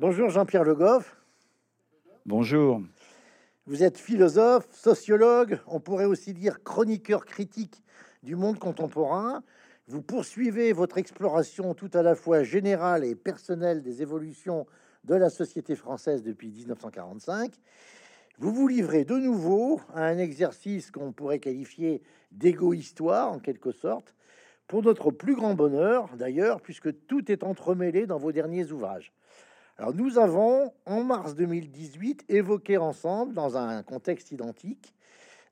Bonjour Jean-Pierre Le Goff. Bonjour. Vous êtes philosophe, sociologue, on pourrait aussi dire chroniqueur critique du monde contemporain. Vous poursuivez votre exploration tout à la fois générale et personnelle des évolutions de la société française depuis 1945. Vous vous livrez de nouveau à un exercice qu'on pourrait qualifier d'égo-histoire, en quelque sorte, pour notre plus grand bonheur, d'ailleurs, puisque tout est entremêlé dans vos derniers ouvrages. Alors, nous avons, en mars 2018, évoqué ensemble, dans un contexte identique,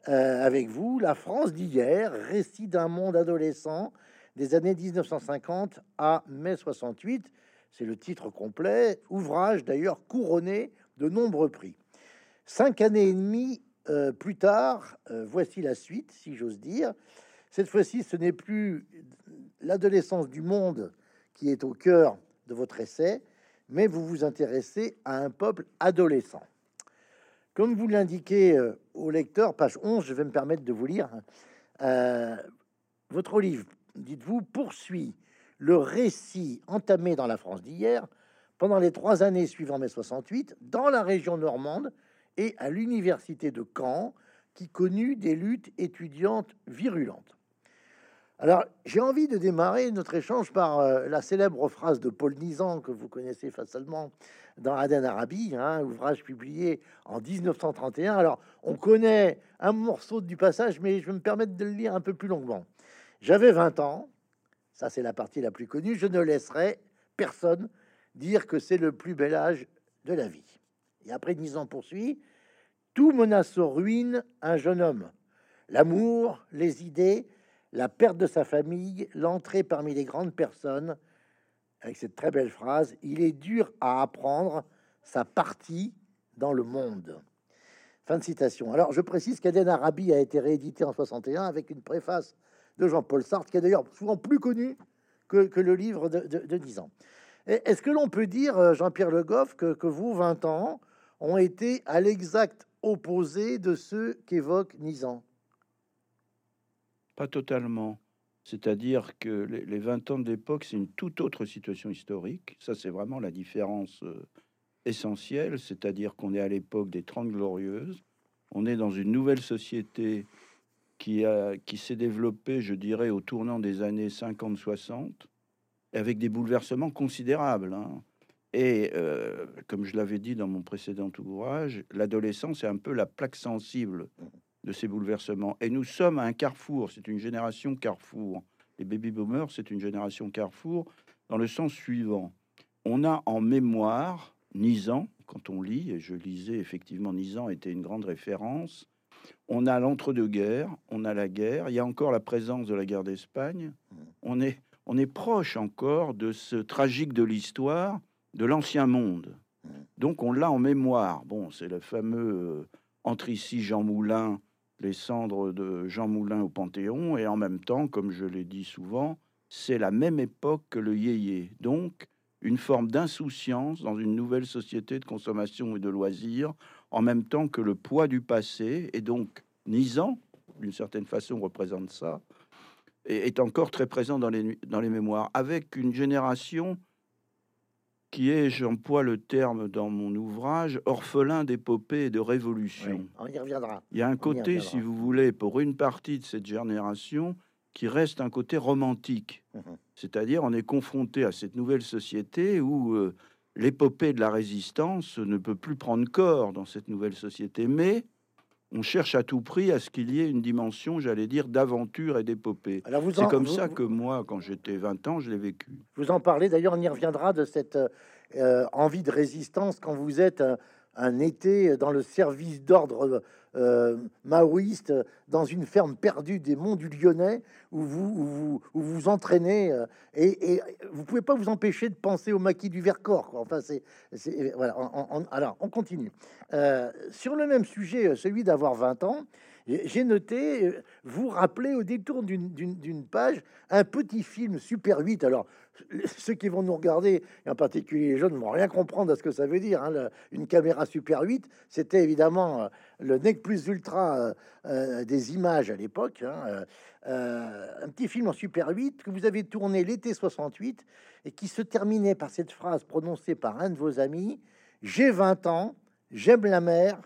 euh, avec vous, la France d'hier, récit d'un monde adolescent des années 1950 à mai 68. C'est le titre complet, ouvrage d'ailleurs couronné de nombreux prix. Cinq années et demie euh, plus tard, euh, voici la suite, si j'ose dire. Cette fois-ci, ce n'est plus l'adolescence du monde qui est au cœur de votre essai, mais vous vous intéressez à un peuple adolescent. Comme vous l'indiquez euh, au lecteur, page 11, je vais me permettre de vous lire. votre livre, dites-vous, poursuit le récit entamé dans la France d'hier pendant les trois années suivant mai 68 dans la région normande et à l'université de Caen, qui connut des luttes étudiantes virulentes. Alors, j'ai envie de démarrer notre échange par euh, la célèbre phrase de Paul Nizan, que vous connaissez facilement dans Aden Arabi, un hein, ouvrage publié en 1931. Alors, on connaît un morceau du passage, mais je vais me permettre de le lire un peu plus longuement. J'avais 20 ans, ça c'est la partie la plus connue, je ne laisserai personne dire que c'est le plus bel âge de la vie. Et après Nizan poursuit, tout menace aux ruines un jeune homme. L'amour, les idées, la perte de sa famille, l'entrée parmi les grandes personnes, avec cette très belle phrase, il est dur à apprendre sa partie dans le monde. Fin de citation. Alors, je précise qu'Aden Arabi a été réédité en 61 avec une préface de Jean-Paul Sartre, qui est d'ailleurs souvent plus connu que, le livre de, de, 10 ans. Est-ce que l'on peut dire, euh, Jean-Pierre Le Goff, que, que, vous, 20 ans, ont été à l'exact opposé de ceux qu'évoque Nizan? Pas totalement. C'est-à-dire que les, 20 ans de l'époque, c'est une toute autre situation historique. Ça, c'est vraiment la différence euh, essentielle. C'est-à-dire qu'on est à l'époque des Trente Glorieuses. On est dans une nouvelle société qui, a, qui s'est développée, je dirais, au tournant des années 50-60, avec des bouleversements considérables. Hein. Et euh, comme je l'avais dit dans mon précédent ouvrage, l'adolescence est un peu la plaque sensible de ces bouleversements. Et nous sommes à un carrefour, c'est une génération carrefour. Les baby boomers, c'est une génération carrefour dans le sens suivant. On a en mémoire Nizan, quand on lit, et je lisais effectivement, Nizan était une grande référence. On a l'entre-deux-guerres, on a la guerre, il y a encore la présence de la guerre d'Espagne. On est, on est proche encore de ce tragique de l'histoire de l'ancien monde. Donc on l'a en mémoire. Bon, c'est le fameux euh, entre ici Jean Moulin, les cendres de Jean Moulin au Panthéon, et en même temps, comme je l'ai dit souvent, c'est la même époque que le yéyé. Donc une forme d'insouciance dans une nouvelle société de consommation et de loisirs, en même temps que le poids du passé, et donc Nisan, d'une certaine façon, représente ça, est encore très présent dans les, dans les mémoires, avec une génération qui est, j'emploie le terme dans mon ouvrage, orphelin d'épopée et de révolution. on y reviendra. Il y a un côté, si vous voulez, pour une partie de cette génération, qui reste un côté romantique. Mhm. C'est-à-dire, on est confronté à cette nouvelle société où euh, l'épopée de la résistance ne peut plus prendre corps dans cette nouvelle société, mais on cherche à tout prix à ce qu'il y ait une dimension, j'allais dire, d'aventure et d'épopée. C'est comme ça que moi, quand j'étais 20 ans, je l'ai vécu. Vous en parlez, d'ailleurs, on y reviendra de cette euh, envie de résistance quand vous êtes un été dans le service d'ordre euh, maoïste dans une ferme perdue des monts du Lyonnais où vous où vous, entraînez euh, et, vous pouvez pas vous empêcher de penser au maquis du Vercors. Enfin, c'est voilà. alors, on continue euh, sur le même sujet, celui d'avoir 20 ans. J'ai noté, euh, vous rappelez au détour d'une page un petit film Super 8. Alors, ceux qui vont nous regarder, et en particulier les jeunes, ne vont rien comprendre à ce que ça veut dire. Hein, une caméra Super 8, c'était évidemment euh, le nec plus ultra euh, des images à l'époque. Hein, un petit film en Super 8 que vous avez tourné l'été 68 et qui se terminait par cette phrase prononcée par un de vos amis J'ai 20 ans, j'aime la mer,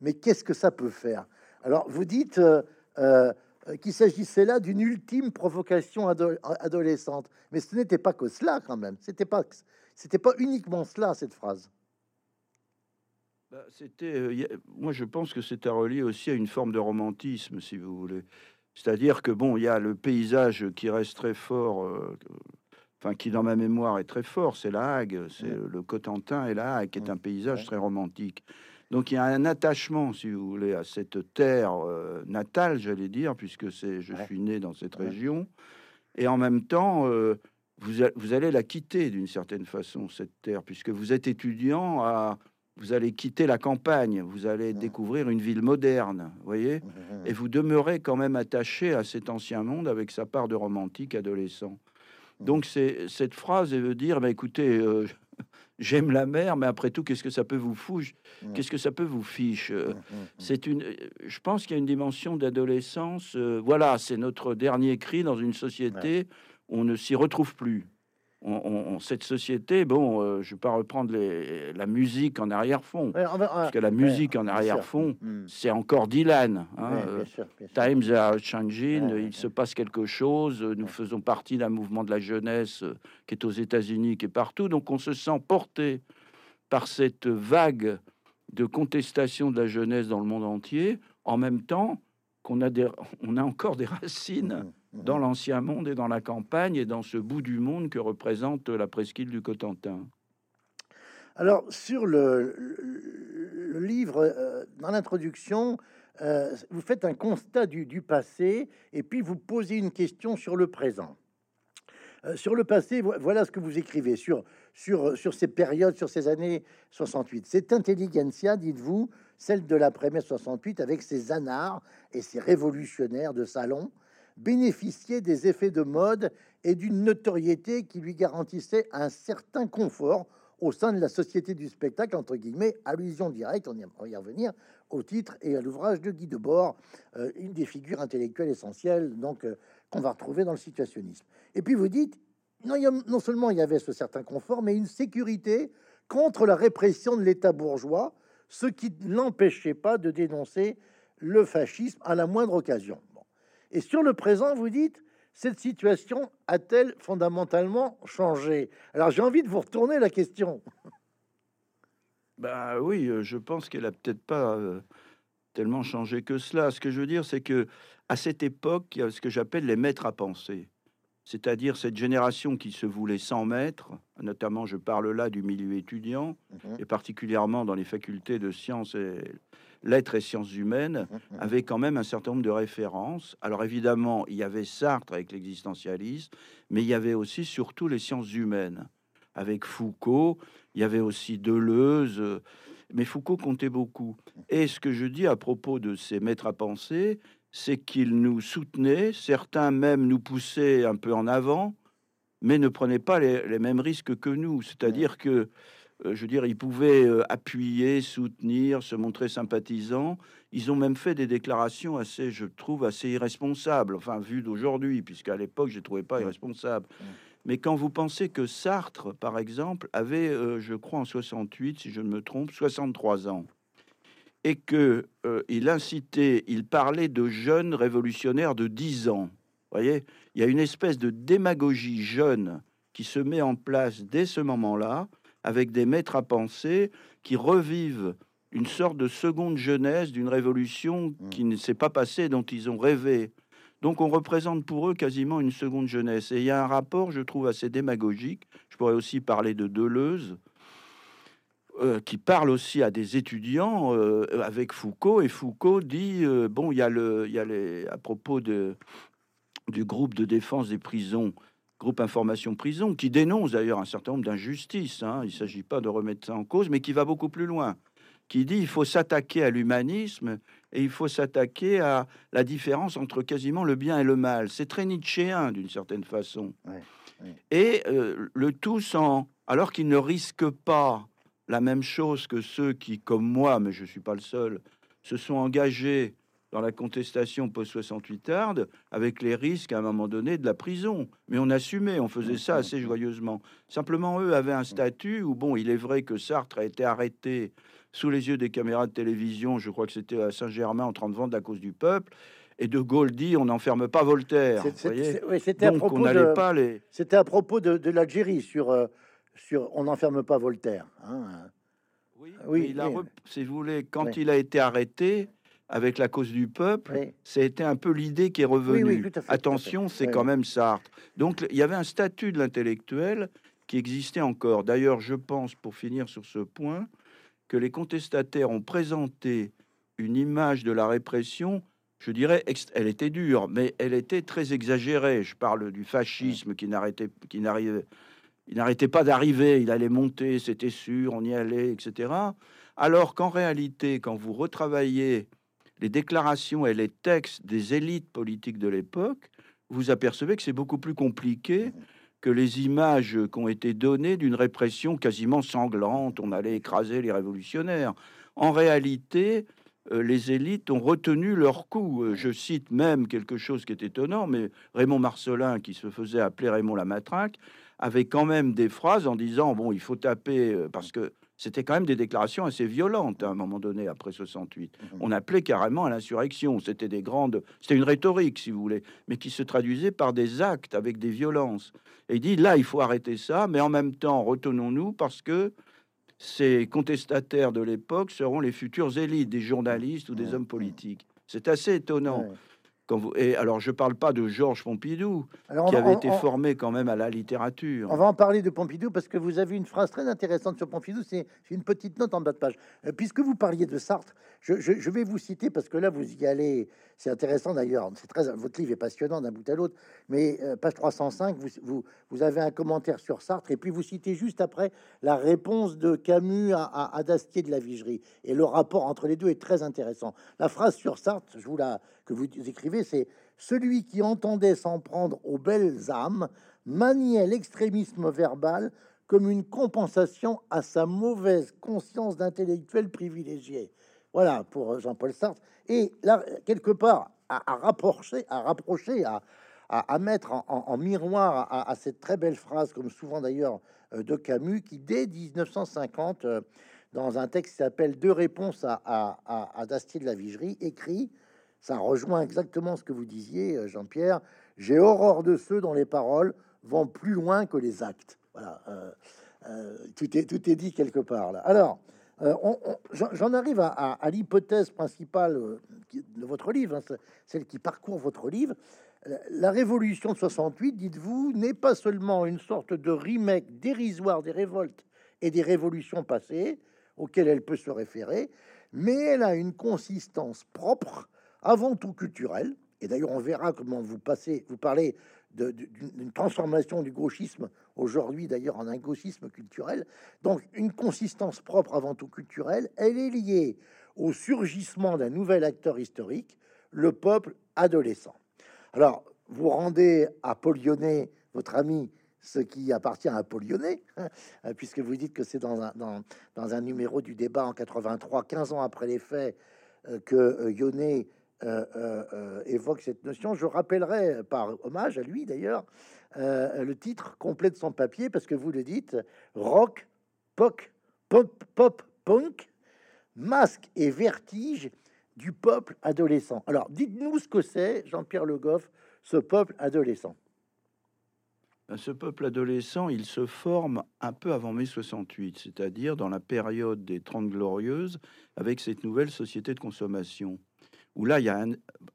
mais qu'est-ce que ça peut faire? Alors, vous dites euh, euh, qu'il s'agissait là d'une ultime provocation adolescente, mais ce n'était pas que cela quand même. C'était pas, c'était pas uniquement cela cette phrase. Bah, c'était, euh, moi, je pense que c'est à relier aussi à une forme de romantisme, si vous voulez. C'est-à-dire que bon, il y a le paysage qui reste très fort, enfin qui dans ma mémoire est très fort, c'est la Hague, c'est le Cotentin et la Hague, qui est un paysage très romantique. Donc il y a un attachement, si vous voulez, à cette terre euh, natale, j'allais dire, puisque c'est, je suis né dans cette région. Et en même temps, euh, vous, vous, allez la quitter d'une certaine façon, cette terre, puisque vous êtes étudiant, à, vous allez quitter la campagne, vous allez découvrir une ville moderne, voyez, et vous demeurez quand même attaché à cet ancien monde avec sa part de romantique adolescent. Donc c'est cette phrase veut dire, bah, écoutez, euh, j'aime la mer, mais après tout, qu'est-ce que ça peut vous foutre Qu'est-ce que ça peut vous fiche euh, mmh, mmh. C'est une, euh, je pense qu'il y a une dimension d'adolescence. Euh, voilà, c'est notre dernier cri dans une société. où On ne s'y retrouve plus on, cette société, bon, euh, je vais pas reprendre les, la musique en arrière-fond, parce que la musique en arrière-fond, hmm. c'est encore Dylan. Hein, euh, Times are changing, il se passe quelque chose, nous faisons partie d'un mouvement de la jeunesse euh, qui est aux États-Unis, qui est partout, donc on se sent porté par cette vague de contestation de la jeunesse dans le monde entier, en même temps qu'on a, des, on a encore des racines. Dans l'ancien monde et dans la campagne et dans ce bout du monde que représente la presqu'île du Cotentin. Alors, sur le, livre, euh, dans l'introduction, euh, vous faites un constat du, passé et puis vous posez une question sur le présent. Euh, sur le passé, voilà ce que vous écrivez sur, sur, sur ces périodes, sur ces années 68. C'est intelligentsia, dites-vous, celle de l'après-mai 68, avec ses anards et ses révolutionnaires de salon, bénéficiait des effets de mode et d'une notoriété qui lui garantissait un certain confort au sein de la société du spectacle, entre guillemets, allusion directe, on y revenir, au titre et à l'ouvrage de Guy Debord, euh, une des figures intellectuelles essentielles donc euh, qu'on va retrouver dans le situationnisme. Et puis vous dites, non, non seulement il y avait ce certain confort, mais une sécurité contre la répression de l'État bourgeois, ce qui n'empêchait pas de dénoncer le fascisme à la moindre occasion. Et sur le présent, vous dites, cette situation a-t-elle fondamentalement changé? Alors j'ai envie de vous retourner la question. Ben oui, euh, je pense qu'elle a peut-être pas euh, tellement changé que cela. Ce que je veux dire, c'est que à cette époque, il y a ce que j'appelle les maîtres à penser, c'est-à-dire cette génération qui se voulait sans maître. Notamment, je parle là du milieu étudiant mhm. et particulièrement dans les facultés de sciences et lettres et sciences humaines, mmh, mmh. avait quand même un certain nombre de références. Alors évidemment, il y avait Sartre avec l'existentialisme, mais il y avait aussi surtout les sciences humaines. Avec Foucault, il y avait aussi Deleuze, mais Foucault comptait beaucoup. Et ce que je dis à propos de ces maîtres à penser, c'est qu'ils nous soutenaient, certains même nous poussaient un peu en avant, mais ne prenaient pas les, les mêmes risques que nous. C'est-à-dire que euh, je veux dire, ils pouvaient euh, appuyer, soutenir, se montrer sympathisants. Ils ont même fait des déclarations assez, je trouve, assez irresponsables, enfin, vu d'aujourd'hui, puisqu'à l'époque, je ne trouvais pas irresponsable. Mais quand vous pensez que Sartre, par exemple, avait, euh, je crois, en 68, si je ne me trompe, 63 ans, et que il incitait, il parlait de jeunes révolutionnaires de 10 ans. voyez, il y a une espèce de démagogie jeune qui se met en place dès ce moment-là, avec des maîtres à penser qui revivent une sorte de seconde jeunesse d'une révolution mmh. qui ne s'est pas passée, dont ils ont rêvé. Donc on représente pour eux quasiment une seconde jeunesse. Et il y a un rapport, je trouve, assez démagogique. Je pourrais aussi parler de Deleuze, euh, qui parle aussi à des étudiants euh, avec Foucault. Et Foucault dit, euh, bon, il y a, le, y a les, à propos de, du groupe de défense des prisons, groupe Information Prison, qui dénonce d'ailleurs un certain nombre d'injustices. Hein. Il ne s'agit pas de remettre ça en cause, mais qui va beaucoup plus loin. qui dit il faut s'attaquer à l'humanisme et il faut s'attaquer à la différence entre quasiment le bien et le mal. C'est très nietzschéen d'une certaine façon. Et euh, le tout sans, alors qu'il ne risque pas la même chose que ceux qui, comme moi, mais je suis pas le seul, se sont engagés dans la contestation post-68 tarde, avec les risques à un moment donné de la prison. Mais on assumait, on faisait ça assez joyeusement. Simplement, eux avaient un statut où, bon, il est vrai que Sartre a été arrêté sous les yeux des caméras de télévision, je crois que c'était à Saint-Germain en train de vendre à cause du peuple. Et De Gaulle dit on n'enferme pas Voltaire. C'était à propos de, pas les... C'était à propos de, l'Algérie sur, euh, sur on n'enferme pas Voltaire. Hein. Oui, oui, si vous voulez, quand il a été arrêté, avec la cause du peuple, c'était un peu l'idée qui est revenue. Attention, c'est quand même Sartre. Donc il y avait un statut de l'intellectuel qui existait encore. D'ailleurs, je pense, pour finir sur ce point, que les contestataires ont présenté une image de la répression, je dirais, elle était dure, mais elle était très exagérée. Je parle du fascisme qui n'arrêtait, qui n'arrivait, il n'arrêtait pas d'arriver, il allait monter, c'était sûr, on y allait, etc. Alors qu'en réalité, quand vous retravaillez les déclarations et les textes des élites politiques de l'époque, vous apercevez que c'est beaucoup plus compliqué que les images qui ont été données d'une répression quasiment sanglante, on allait écraser les révolutionnaires. En réalité, euh, les élites ont retenu leur coup. Euh, je cite même quelque chose qui est étonnant, mais Raymond Marcelin, qui se faisait appeler Raymond la Matraque, avait quand même des phrases en disant, bon, il faut taper, euh, parce que c'était quand même des déclarations assez violentes à un moment donné après 68. Mhm. On appelait carrément à l'insurrection. C'était des grandes, c'était une rhétorique si vous voulez, mais qui se traduisait par des actes avec des violences. Et il dit là, il faut arrêter ça, mais en même temps, retenons-nous parce que ces contestataires de l'époque seront les futures élites des journalistes ou des hommes politiques. C'est assez étonnant et alors, je parle pas de Georges Pompidou, qui avait été formé quand même à la littérature. On va en parler de Pompidou parce que vous avez une phrase très intéressante sur Pompidou. C'est une petite note en bas de page. Euh, puisque vous parliez de Sartre, je, vais vous citer parce que là, vous y allez. C'est intéressant d'ailleurs. C'est très. Votre livre est passionnant d'un bout à l'autre. Mais euh, page 305, vous, vous, avez un commentaire sur Sartre et puis vous citez juste après la réponse de Camus à, à Dastier de la Vigerie. Et le rapport entre les deux est très intéressant. La phrase sur Sartre, je vous la que vous écrivez, c'est celui qui entendait s'en prendre aux belles âmes maniait l'extrémisme verbal comme une compensation à sa mauvaise conscience d'intellectuel privilégié. Voilà pour Jean-Paul Sartre. Et là, quelque part, à, rapprocher, à rapprocher, à, à, mettre en, miroir à, cette très belle phrase, comme souvent d'ailleurs euh, de Camus, qui dès 1950, euh, dans un texte qui s'appelle Deux réponses à, Dastier de la Vigerie, écrit ça rejoint exactement ce que vous disiez, euh, Jean-Pierre. J'ai horreur de ceux dont les paroles vont plus loin que les actes. Voilà, euh, euh, tout, est, tout est dit quelque part là. Alors, j'en arrive à, l'hypothèse principale de votre livre, hein, celle qui parcourt votre livre. La révolution de 68, dites-vous, n'est pas seulement une sorte de remake dérisoire des révoltes et des révolutions passées auxquelles elle peut se référer, mais elle a une consistance propre avant tout culturel. Et d'ailleurs, on verra comment vous passez, vous parlez d'une transformation du gauchisme aujourd'hui, d'ailleurs, en un gauchisme culturel. Donc, une consistance propre avant tout culturelle, elle est liée au surgissement d'un nouvel acteur historique, le peuple adolescent. Alors, vous rendez à Lyonnais, votre ami, ce qui appartient à Paul Lyonnais, hein, puisque vous dites que c'est dans un, dans, dans un numéro du débat en 83, 15 ans après les faits, euh, que euh, Lyonnais euh, euh, euh, évoque cette notion. Je rappellerai, par hommage à lui d'ailleurs, le titre complet de son papier, parce que vous le dites, rock, pop, pop, pop, punk, masque et vertige du peuple adolescent. Alors, dites-nous ce que c'est, Jean-Pierre Le Goff, ce peuple adolescent. Ben, ce peuple adolescent, il se forme un peu avant mai 68, c'est-à-dire dans la période des Trente Glorieuses, avec cette nouvelle société de consommation où là, il y a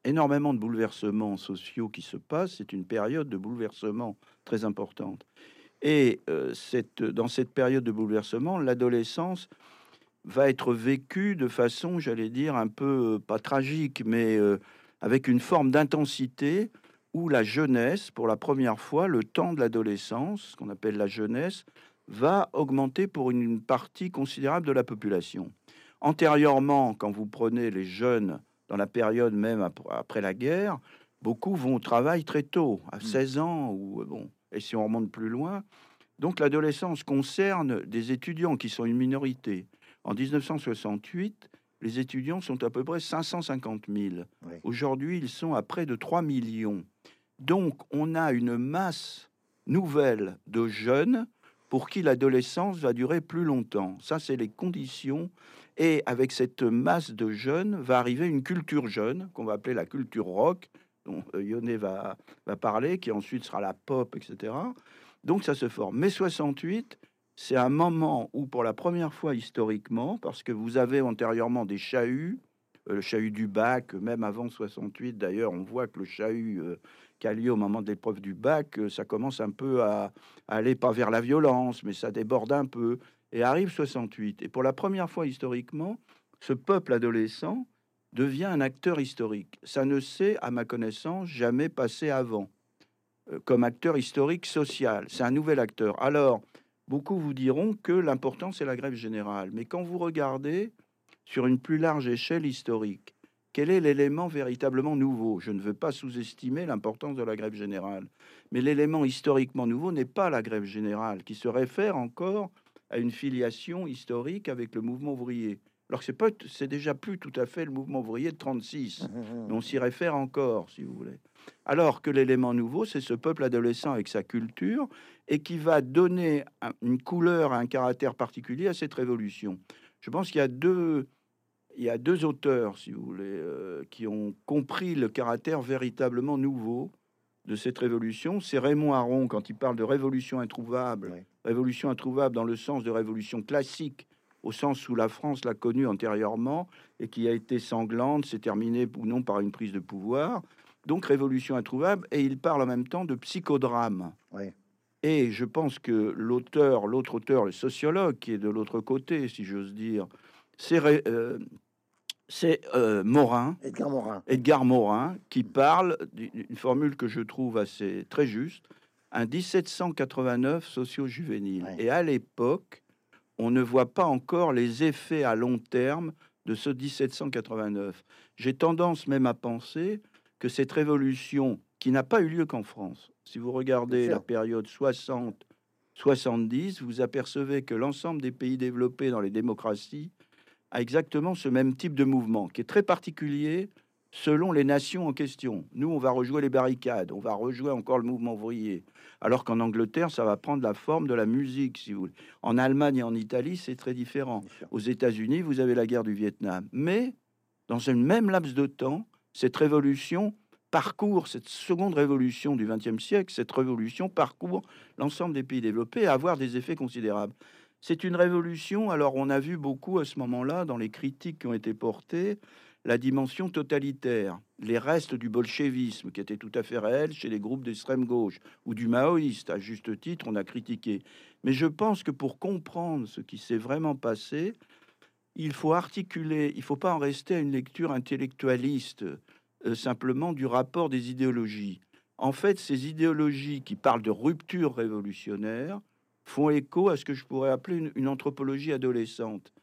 énormément de bouleversements sociaux qui se passent. C'est une période de bouleversement très importante. Et euh, dans cette période de bouleversement, l'adolescence va être vécue de façon, j'allais dire, un peu, euh, pas tragique, mais euh, avec une forme d'intensité où la jeunesse, pour la première fois, le temps de l'adolescence, ce qu'on appelle la jeunesse, va augmenter pour une partie considérable de la population. Antérieurement, quand vous prenez les jeunes dans la période même après la guerre, beaucoup vont au travail très tôt, à 16 mmh. ans, ou bon, et si on remonte plus loin. Donc l'adolescence concerne des étudiants qui sont une minorité. En 1968, les étudiants sont à peu près 550 000. Aujourd'hui, ils sont à près de 3 millions. Donc on a une masse nouvelle de jeunes pour qui l'adolescence va durer plus longtemps. Ça, c'est les conditions. Et avec cette masse de jeunes va arriver une culture jeune, qu'on va appeler la culture rock, dont euh, Yone va, va parler, qui ensuite sera la pop, etc. Donc ça se forme. Mais 68, c'est un moment où, pour la première fois historiquement, parce que vous avez antérieurement des chahuts, euh, le chahut du bac, même avant 68 d'ailleurs, on voit que le chahut euh, qui a lieu au moment de l'épreuve du bac, ça commence un peu à, aller pas vers la violence, mais ça déborde un peu. Et arrive 68. Et pour la première fois historiquement, ce peuple adolescent devient un acteur historique. Ça ne s'est, à ma connaissance, jamais passé avant euh, comme acteur historique social. C'est un nouvel acteur. Alors, beaucoup vous diront que l'important, c'est la grève générale. Mais quand vous regardez sur une plus large échelle historique, quel est l'élément véritablement nouveau? Je ne veux pas sous-estimer l'importance de la grève générale, mais l'élément historiquement nouveau n'est pas la grève générale, qui se réfère encore à une filiation historique avec le mouvement ouvrier. Alors c'est pas, c'est déjà plus tout à fait le mouvement ouvrier de 36, mais on s'y réfère encore, si vous voulez. Alors que l'élément nouveau, c'est ce peuple adolescent avec sa culture et qui va donner une couleur, un caractère particulier à cette révolution. Je pense qu'il y a deux, il y a deux auteurs, si vous voulez, euh, qui ont compris le caractère véritablement nouveau de cette révolution. C'est Raymond Aron quand il parle de révolution introuvable, révolution introuvable dans le sens de révolution classique, au sens où la France l'a connue antérieurement et qui a été sanglante, s'est terminée ou non par une prise de pouvoir. Donc révolution introuvable, et il parle en même temps de psychodrame. Et je pense que l'auteur, l'autre auteur, le sociologue qui est de l'autre côté, si j'ose dire, c'est euh, c'est euh, Morin, Edgar Morin, Edgar Morin, qui parle d'une formule que je trouve assez très juste, un 1789 socio-juvénile. Et à l'époque, on ne voit pas encore les effets à long terme de ce 1789. J'ai tendance même à penser que cette révolution, qui n'a pas eu lieu qu'en France, si vous regardez la période 60-70, vous apercevez que l'ensemble des pays développés dans les démocraties a exactement ce même type de mouvement qui est très particulier selon les nations en question. Nous, on va rejouer les barricades, on va rejouer encore le mouvement ouvrier, alors qu'en Angleterre, ça va prendre la forme de la musique, si vous voulez. En Allemagne et en Italie, c'est très différent. Aux États-Unis, vous avez la guerre du Vietnam. Mais dans une même laps de temps, cette révolution parcourt, cette seconde révolution du XXe siècle, cette révolution parcourt l'ensemble des pays développés et avoir des effets considérables. C'est une révolution. Alors, on a vu beaucoup à ce moment-là, dans les critiques qui ont été portées, la dimension totalitaire, les restes du bolchevisme qui était tout à fait réel chez les groupes d'extrême gauche ou du maoïste. À juste titre, on a critiqué. Mais je pense que pour comprendre ce qui s'est vraiment passé, il faut articuler, il ne faut pas en rester à une lecture intellectualiste euh, simplement du rapport des idéologies. En fait, ces idéologies qui parlent de rupture révolutionnaire, font écho à ce que je pourrais appeler une, anthropologie adolescente.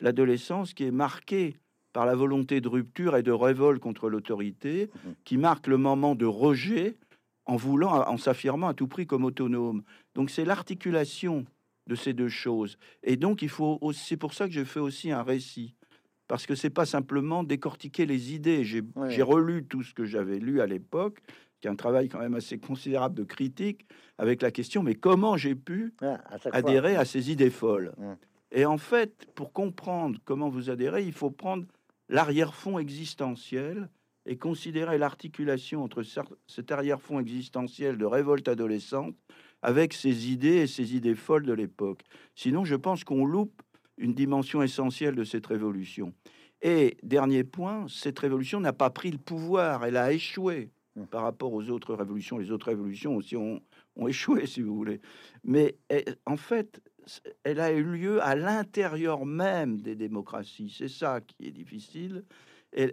L'adolescence qui est marquée par la volonté de rupture et de révolte contre l'autorité, mhm. qui marque le moment de rejet en voulant, en s'affirmant à tout prix comme autonome. Donc c'est l'articulation de ces deux choses. Et donc il faut, c'est pour ça que je fais aussi un récit, parce que c'est pas simplement décortiquer les idées. J'ai relu tout ce que j'avais lu à l'époque, qui est un travail quand même assez considérable de critique, avec la question mais comment j'ai pu adhérer à ces idées folles? Et en fait, pour comprendre comment vous adhérez, il faut prendre l'arrière-fond existentiel et considérer l'articulation entre cet arrière-fond existentiel de révolte adolescente avec ces idées et ces idées folles de l'époque. Sinon, je pense qu'on loupe une dimension essentielle de cette révolution. Et dernier point, cette révolution n'a pas pris le pouvoir, elle a échoué. Par rapport aux autres révolutions. Les autres révolutions aussi ont, échoué, si vous voulez. Mais eh, en fait, elle a eu lieu à l'intérieur même des démocraties. C'est ça qui est difficile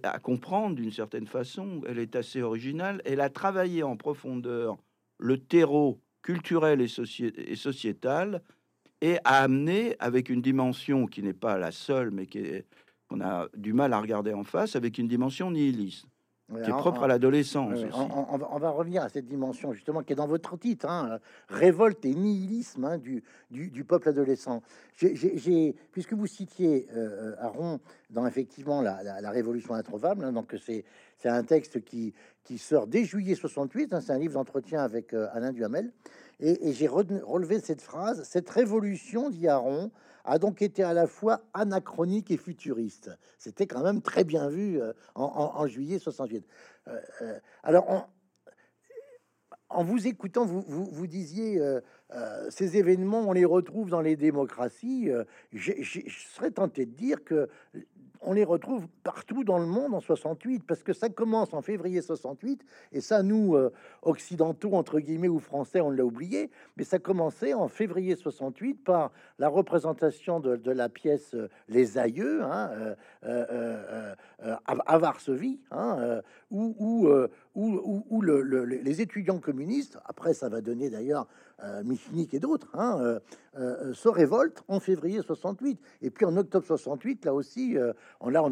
à comprendre d'une certaine façon. Elle est assez originale. Elle a travaillé en profondeur le terreau culturel et, sociétal et a amené, avec une dimension qui n'est pas la seule, mais qu'on a du mal à regarder en face, avec une dimension nihiliste, Ouais, qui est propre à l'adolescence. Ouais, on, on- on va, revenir à cette dimension justement qui est dans votre titre, hein, euh, révolte et nihilisme hein, du, du, du peuple adolescent. J'ai- puisque vous citiez euh, Aron dans effectivement la, la- la Révolution introuvable, hein, donc c'est c'est un texte qui, qui sort dès juillet 68, hein, c'est un livre d'entretien avec euh, Alain Duhamel, et, et j'ai relevé cette phrase, cette révolution, dit Aron, a donc été à la fois anachronique et futuriste. C'était quand même très bien vu euh, en, juillet 68. Euh, euh, alors, en, vous écoutant, vous, vous, disiez ces événements, on les retrouve dans les démocraties. je serais tenté de dire que on les retrouve partout dans le monde en 68, parce que ça commence en février 68, et ça, nous, euh, occidentaux, entre guillemets, ou français, on l'a oublié, mais ça commençait en février 68 par la représentation de, la pièce euh, Les Aïeux, hein, euh, à, Varsovie, hein, où, où, où, où- où le- le- les étudiants communistes, après ça va donner d'ailleurs Michnik et d'autres, hein, euh, euh, se révoltent en février 68. Et puis en octobre 68, là aussi, euh, on, là on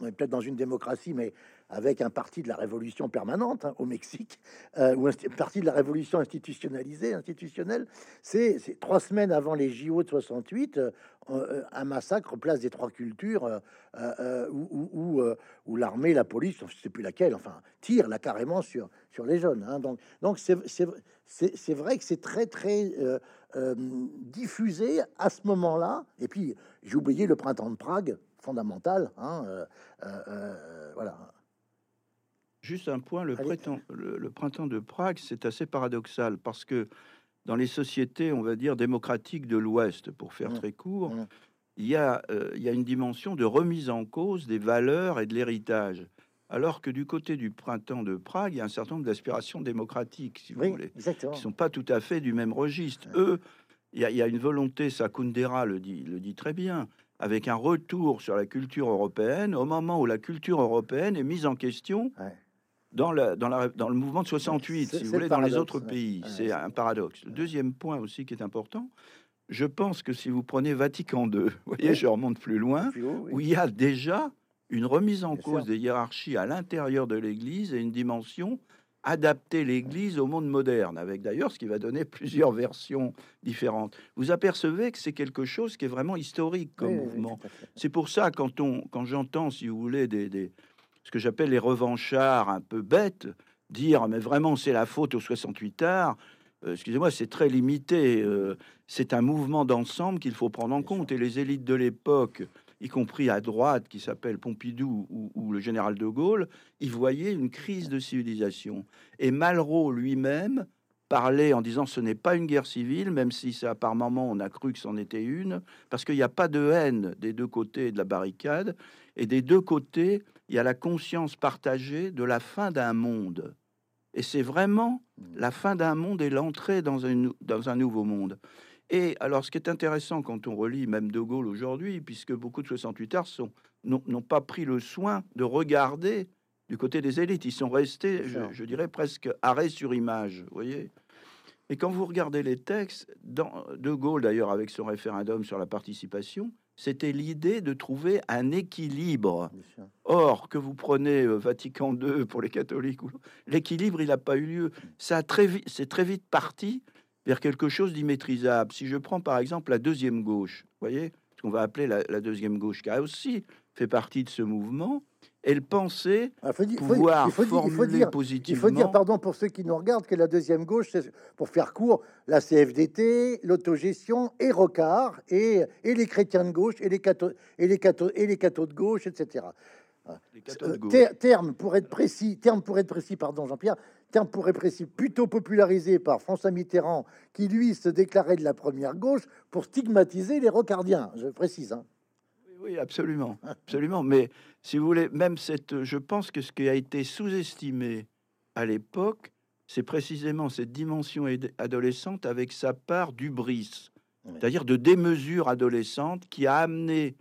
on est peut-être dans une démocratie, mais avec un parti de la révolution permanente hein, au Mexique, euh, ou un parti de la révolution institutionnalisée, institutionnelle. C'est trois semaines avant les JO de 68, euh, euh, un massacre place des Trois Cultures, euh, euh, euh, où, où- euh, l'armée, la police, je sais plus laquelle, enfin, tire là carrément sur, sur les jeunes. hein. Donc, donc c'est vrai que c'est très, très euh, diffusé à ce moment-là. Et puis, j'ai oublié le printemps de Prague, fondamental. hein, euh, euh, voilà. Juste un point, le, printemps, le, le printemps de Prague, c'est assez paradoxal parce que dans les sociétés, on va dire, démocratiques de l'Ouest, pour faire Mm. très court, Mm. il, y a, il y a une dimension de remise en cause des valeurs et de l'héritage. Alors que du côté du printemps de Prague, il y a un certain nombre d'aspirations démocratiques, si vous Oui, voulez, exactement. qui sont pas tout à fait du même registre. Eux, il y, a- il y a une volonté, ça Kundera le dit, le dit très bien, avec un retour sur la culture européenne au moment où la culture européenne est mise en question Ouais. dans, la, dans, la, dans le mouvement de 68, C'est- si vous le voulez, dans les autres ouais. pays. C'est un paradoxe. Le deuxième point aussi qui est important, je pense que si vous prenez Vatican II, vous voyez, je remonte plus loin, Plus haut, oui. où il y a déjà une remise en Bien cause sûr. des hiérarchies à l'intérieur de l'Église et une dimension adapter l'Église au monde moderne, avec d'ailleurs ce qui va donner plusieurs versions différentes. Vous apercevez que c'est quelque chose qui est vraiment historique comme Oui, oui, oui, mouvement. C'est pour ça, quand, on, quand j'entends, si vous voulez, des, des- ce que j'appelle les revanchards un peu bêtes, dire mais vraiment c'est la faute aux 68 arts, euh, excusez-moi, c'est très limité. euh, c'est un mouvement d'ensemble qu'il faut prendre en compte. Et les élites de l'époque, y compris à droite, qui s'appelle Pompidou ou, le général de Gaulle, y voyaient une crise de civilisation. Et Malraux lui-même parlait en disant ce n'est pas une guerre civile, même si ça par moment on a cru que c'en était une, parce qu'il n'y a pas de haine des deux côtés de la barricade, et des deux côtés, il y a la conscience partagée de la fin d'un monde. Et c'est vraiment la fin d'un monde et l'entrée dans un nouveau monde. Et alors, ce qui est intéressant quand on relit même De Gaulle aujourd'hui, puisque beaucoup de 68 arts sont- n'ont pas pris le soin de regarder du côté des élites, ils sont restés, je, dirais, presque arrêt sur image, vous voyez et quand vous regardez les textes, dans De Gaulle d'ailleurs avec son référendum sur la participation, c'était l'idée de trouver un équilibre. Or, que vous prenez euh, Vatican II pour les catholiques, l'équilibre, il n'a pas eu lieu. Ça a très vite, c'est très vite parti vers quelque chose d'immaîtrisable. Si je prends par exemple la deuxième gauche, voyez, ce qu'on va appeler la, la deuxième gauche, qui a aussi fait partie de ce mouvement, elle pensait Ah, faut dire- faut- pouvoir il faut dire- il faut formuler dire- positivement. Il faut dire, pardon pour ceux qui nous regardent, que la deuxième gauche, c'est pour faire court, la CFDT, l'autogestion et Rocard, et, et les chrétiens de gauche, et les cathos, et les cathos, et les cathos de gauche, etc. les de gauche. terme pour être précis, terme pour être précis, pardon Jean-Pierre, terme pour précis, plutôt popularisé par François Mitterrand, qui lui se déclarait de la première gauche pour stigmatiser les rocardiens. Je précise. hein. Oui, absolument, absolument. Mais si vous voulez, même cette, je pense que ce qui a été sous-estimé à l'époque, c'est précisément cette dimension adolescente avec sa part d'ubris, Oui. c'est-à-dire de démesure adolescente qui a amené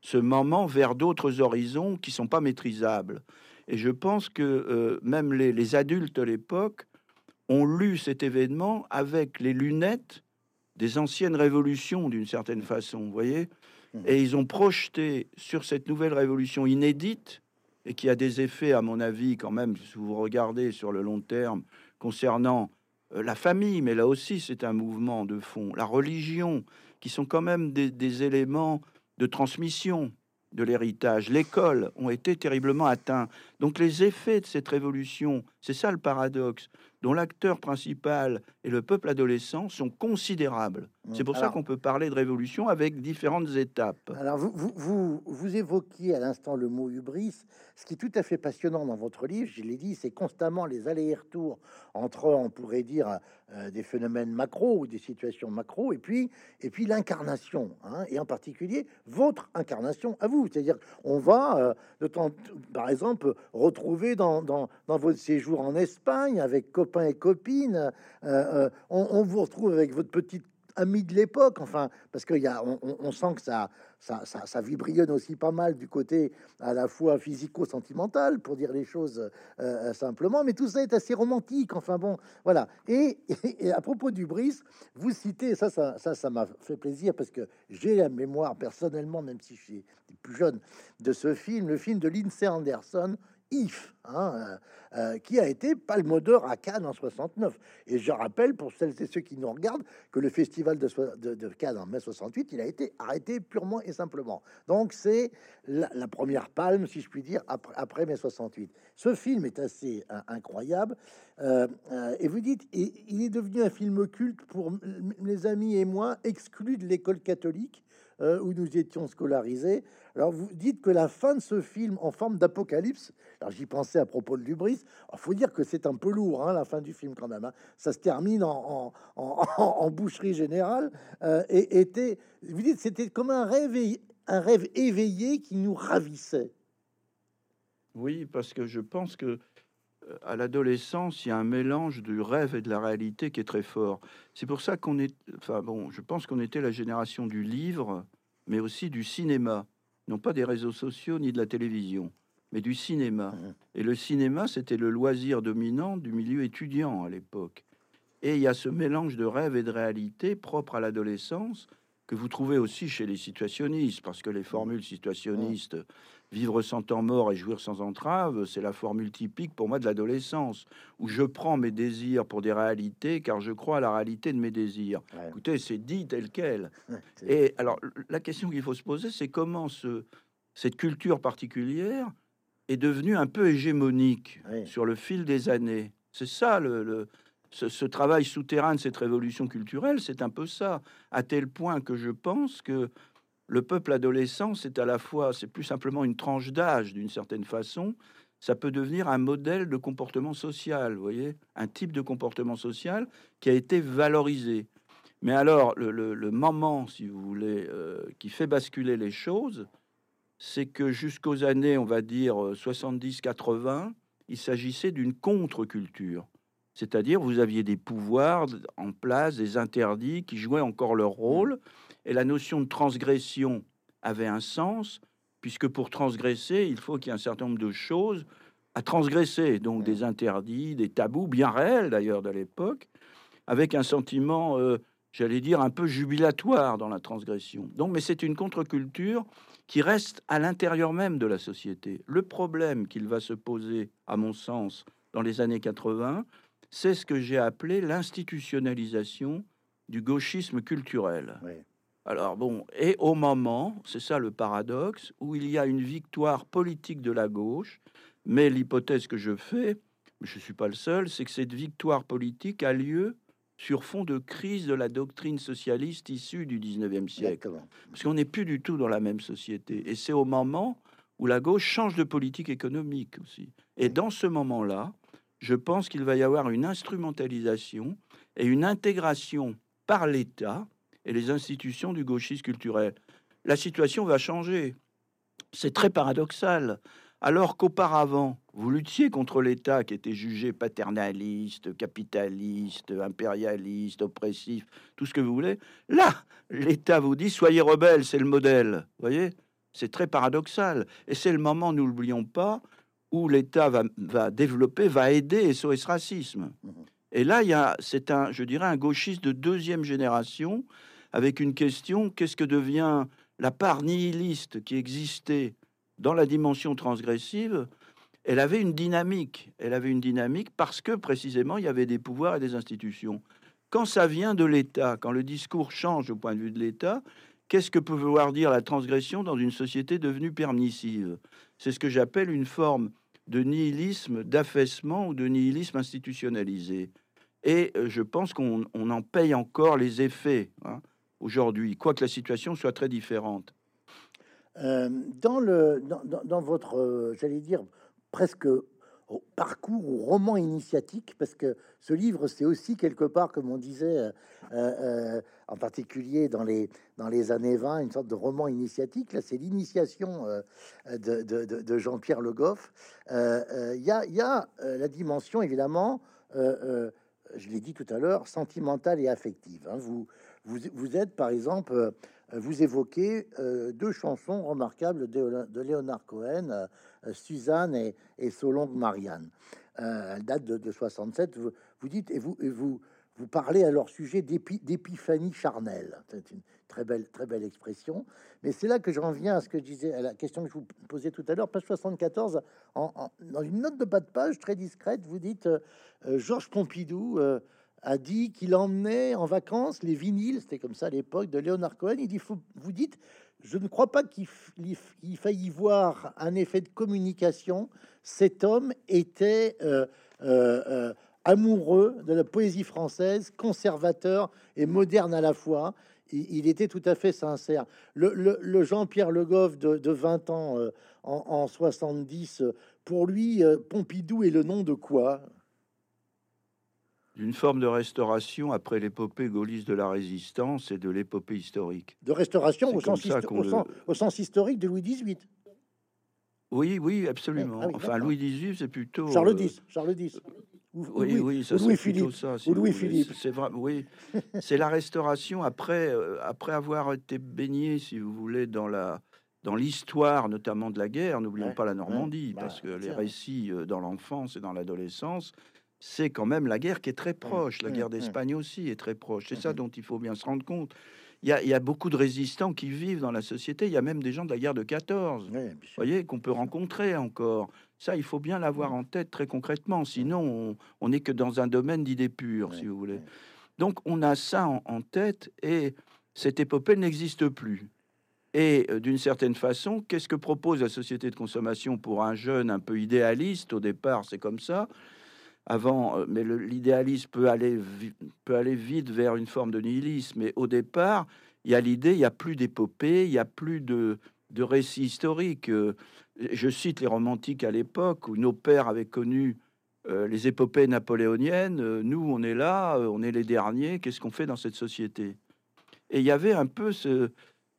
ce moment vers d'autres horizons qui sont pas maîtrisables. Et je pense que euh, même les, les adultes de l'époque ont lu cet événement avec les lunettes des anciennes révolutions d'une certaine façon, vous voyez. Mmh. Et ils ont projeté sur cette nouvelle révolution inédite et qui a des effets, à mon avis, quand même, si vous regardez sur le long terme, concernant euh, la famille, mais là aussi c'est un mouvement de fond, la religion, qui sont quand même des, éléments de transmission de l'héritage. L'école ont été terriblement atteints. Donc les effets de cette révolution, c'est ça le paradoxe, dont l'acteur principal et le peuple adolescent sont considérables. C'est pour ça qu'on peut parler de révolution avec différentes étapes. Alors vous, vous, vous, évoquiez à l'instant le mot hubris. Ce qui est tout à fait passionnant dans votre livre, je l'ai dit, c'est constamment les allers et retours entre, on pourrait dire, euh, des phénomènes macro ou des situations macro, et puis, et puis l'incarnation, hein, et en particulier votre incarnation à vous. C'est-à-dire, on va, euh, de temps, par exemple, retrouver dans, dans, dans, votre séjour en Espagne avec copains et copines, euh, on, on vous retrouve avec votre petite amis de l'époque, enfin, parce qu'il y a, on, sent que ça, ça, ça, aussi pas mal du côté à la fois physico-sentimental, pour dire les choses euh, simplement, mais tout ça est assez romantique, enfin bon, voilà. Et, à propos du Brice, vous citez, ça, ça, ça, ça m'a fait plaisir, parce que j'ai la mémoire personnellement, même si je suis plus jeune, de ce film, le film de Lindsay Anderson, If, hein, euh, euh, qui a été palmodeur à Cannes en 69. Et je rappelle pour celles et ceux qui nous regardent que le festival de, Cannes en mai 68, il a été arrêté purement et simplement. Donc c'est la, première palme, si je puis dire, après, mai 68. Ce film est assez euh, incroyable. et vous dites, il est devenu un film culte pour mes amis et moi, exclus de l'école catholique. où nous étions scolarisés. Alors vous dites que la fin de ce film en forme d'apocalypse, alors j'y pensais à propos de Lubris, il faut dire que c'est un peu lourd, hein, la fin du film quand même. Hein. Ça se termine en, en, boucherie générale. Euh, et était, vous dites, c'était comme un rêve, un rêve éveillé qui nous ravissait. Oui, parce que je pense que euh, à l'adolescence, il y a un mélange du rêve et de la réalité qui est très fort. C'est pour ça qu'on est, enfin bon, je pense qu'on était la génération du livre, mais aussi du cinéma non pas des réseaux sociaux ni de la télévision, mais du cinéma. Mmh. Et le cinéma, c'était le loisir dominant du milieu étudiant à l'époque. Et il y a ce mélange de rêve et de réalité propre à l'adolescence que vous trouvez aussi chez les situationnistes, parce que les formules situationnistes Vivre sans temps mort et jouir sans entrave, c'est la formule typique pour moi de l'adolescence, où je prends mes désirs pour des réalités, car je crois à la réalité de mes désirs. Écoutez, c'est dit tel quel. et alors, la question qu'il faut se poser, c'est comment ce, cette culture particulière est devenue un peu hégémonique sur le fil des années. C'est ça le, ce, ce, travail souterrain de cette révolution culturelle, c'est un peu ça, à tel point que je pense que le peuple adolescent, c'est à la fois, c'est plus simplement une tranche d'âge d'une certaine façon, ça peut devenir un modèle de comportement social, vous voyez, un type de comportement social qui a été valorisé. Mais alors, le, moment, si vous voulez, euh, qui fait basculer les choses, c'est que jusqu'aux années, on va dire 70-80, il s'agissait d'une contre-culture. C'est-à-dire, vous aviez des pouvoirs en place, des interdits qui jouaient encore leur rôle. Et la notion de transgression avait un sens, puisque pour transgresser, il faut qu'il y ait un certain nombre de choses à transgresser, donc des interdits, des tabous, bien réels d'ailleurs de l'époque, avec un sentiment, euh, j'allais dire, un peu jubilatoire dans la transgression. Donc, mais c'est une contre-culture qui reste à l'intérieur même de la société. Le problème qu'il va se poser, à mon sens, dans les années 80, c'est ce que j'ai appelé l'institutionnalisation du gauchisme culturel. Alors bon, et au moment, c'est ça le paradoxe, où il y a une victoire politique de la gauche, mais l'hypothèse que je fais, je ne suis pas le seul, c'est que cette victoire politique a lieu sur fond de crise de la doctrine socialiste issue du 19e siècle. Parce qu'on n'est plus du tout dans la même société. Et c'est au moment où la gauche change de politique économique aussi. Et dans ce moment-là, je pense qu'il va y avoir une instrumentalisation et une intégration par l'État et les institutions du gauchisme culturel. La situation va changer. C'est très paradoxal. Alors qu'auparavant, vous luttiez contre l'État qui était jugé paternaliste, capitaliste, impérialiste, oppressif, tout ce que vous voulez. Là, l'État vous dit soyez rebelles, c'est le modèle. Vous voyez? C'est très paradoxal. Et c'est le moment, nous l'oublions pas, où l'État va, va, développer, va aider SOS Racisme. Mmh Et là, il y a, c'est un, je dirais, un gauchiste de deuxième génération avec une question qu'est-ce que devient la part nihiliste qui existait dans la dimension transgressive, elle avait une dynamique. Elle avait une dynamique parce que précisément il y avait des pouvoirs et des institutions. Quand ça vient de l'État, quand le discours change au point de vue de l'État, qu'est-ce que peut vouloir dire la transgression dans une société devenue permissive? C'est ce que j'appelle une forme de nihilisme, d'affaissement ou de nihilisme institutionnalisé. Et euh, je pense qu'on en paye encore les effets hein, aujourd'hui, quoique la situation soit très différente. Euh, dans, le, dans, votre, euh, j'allais dire, presque au parcours ou roman initiatique, parce que ce livre, c'est aussi quelque part, comme on disait, en particulier dans les, dans les années 20, une sorte de roman initiatique. Là, c'est l'initiation de, de, Jean-Pierre Le Goff. Il y a, y a la dimension, évidemment, je l'ai dit tout à l'heure, sentimentale et affective. Hein. Vous, vous, vous, êtes, par exemple, euh, vous évoquez euh, deux chansons remarquables de, de Léonard Cohen, euh, Suzanne et, et Marianne. elles datent de, de 67. Vous, dites, et vous, vous, vous parlez à leur sujet d'épiphanie charnelle. C'est une très belle, très belle expression. Mais c'est là que j'en viens à ce que je disais, à la question que je vous posais tout à l'heure, page 74, en, dans une note de bas de page très discrète, vous dites euh, euh, Georges Pompidou euh, a dit qu'il emmenait en vacances les vinyles, c'était comme ça à l'époque, de Léonard Cohen. Il dit Vous dites, je ne crois pas qu'il faillit voir un effet de communication. Cet homme était amoureux de la poésie française, conservateur et moderne à la fois. Il, était tout à fait sincère. Le, Jean-Pierre Le Goff de, 20 ans euh, en, 70, pour lui, euh, Pompidou est le nom de quoi? D'une forme de restauration après l'épopée gaulliste de la résistance et de l'épopée historique. De restauration au sens, au sens historique de Louis XVIII. Oui, oui, absolument. Ah enfin, Louis XVIII, c'est plutôt Charles X. Charles X. Oui, oui, ça Louis Philippe. Ça, Louis Philippe. C'est vrai, oui. c'est la restauration après, euh, après avoir été baigné, si vous voulez, dans la dans l'histoire, notamment de la guerre. N'oublions pas la Normandie, bah, parce que les récits euh, dans l'enfance et dans l'adolescence, c'est quand même la guerre qui est très mmh, proche. La mmh, guerre mmh. d'Espagne aussi est très proche. C'est ça dont il faut bien se rendre compte. Il y, a, il y, a, beaucoup de résistants qui vivent dans la société. Il y a même des gens de la guerre de 14, vous voyez, qu'on peut rencontrer encore. Ça, il faut bien l'avoir en tête très concrètement. Sinon, on n'est que dans un domaine d'idées pures, si vous voulez. Donc, on a ça en, tête et cette épopée n'existe plus. Et euh, d'une certaine façon, qu'est-ce que propose la société de consommation pour un jeune un peu idéaliste? Au départ, c'est comme ça. Avant, euh, mais l'idéalisme peut aller, peut aller vite vers une forme de nihilisme. Mais au départ, il y a l'idée, il n'y a plus d'épopée, il n'y a plus de, de récits historiques. Euh, je cite les romantiques à l'époque où nos pères avaient connu euh, les épopées napoléoniennes. Nous, on est là, on est les derniers. Qu'est-ce qu'on fait dans cette société? Et il y avait un peu ce,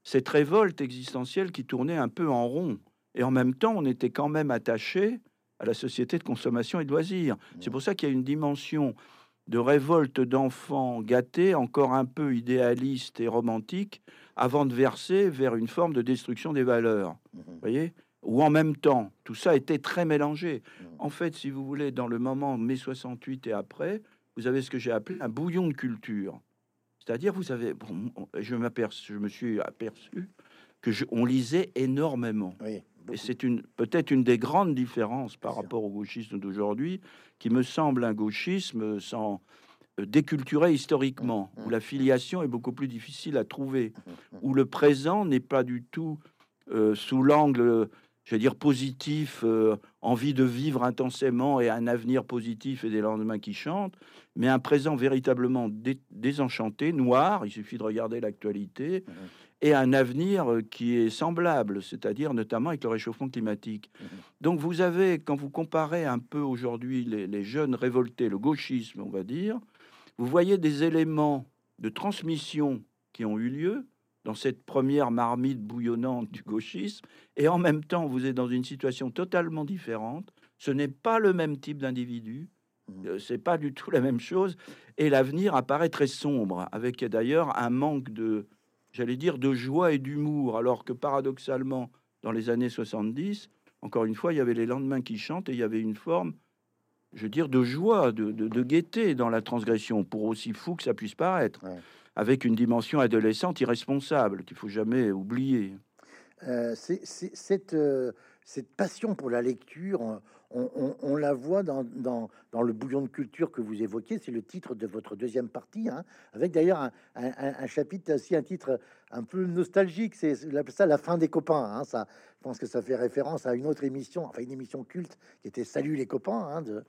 cette révolte existentielle qui tournait un peu en rond. Et en même temps, on était quand même attaché à la société de consommation et de loisirs. C'est pour ça qu'il y a une dimension de révolte d'enfants gâtés, encore un peu idéaliste et romantique, avant de verser vers une forme de destruction des valeurs. Vous voyez? Ou en même temps, tout ça était très mélangé. En fait, si vous voulez, dans le moment mai 68 et après, vous avez ce que j'ai appelé un bouillon de culture. C'est-à-dire, vous savez, je, je me suis aperçu que je, on lisait énormément. Et c'est une peut-être une des grandes différences par rapport au gauchisme d'aujourd'hui, qui me semble un gauchisme sans euh, déculturé historiquement, mmh, où mmh. la filiation est beaucoup plus difficile à trouver, où le présent n'est pas du tout euh, sous l'angle, je dire, positif, euh, envie de vivre intensément et un avenir positif et des lendemains qui chantent, mais un présent véritablement désenchanté, noir, il suffit de regarder l'actualité, et un avenir qui est semblable, c'est-à-dire notamment avec le réchauffement climatique. Donc vous avez, quand vous comparez un peu aujourd'hui les, les jeunes révoltés, le gauchisme, on va dire, vous voyez des éléments de transmission qui ont eu lieu dans cette première marmite bouillonnante du gauchisme, et en même temps, vous êtes dans une situation totalement différente. Ce n'est pas le même type d'individu, mmh. euh, c'est pas du tout la même chose, et l'avenir apparaît très sombre, avec d'ailleurs un manque de, j'allais dire, de joie et d'humour, alors que paradoxalement, dans les années 70, encore une fois, il y avait les lendemains qui chantent et il y avait une forme je veux dire, de joie, de, de, de gaieté dans la transgression, pour aussi fou que ça puisse paraître, Ouais. avec une dimension adolescente irresponsable qu'il faut jamais oublier. Euh, c'est- c'est- cette, euh, cette passion pour la lecture, on, on- la voit dans, le bouillon de culture que vous évoquez. C'est le titre de votre deuxième partie, hein, avec d'ailleurs un, chapitre aussi, un titre un peu nostalgique. C'est ça la fin des copains. hein, ça, je pense que ça fait référence à une autre émission, enfin une émission culte qui était Salut les copains hein, de,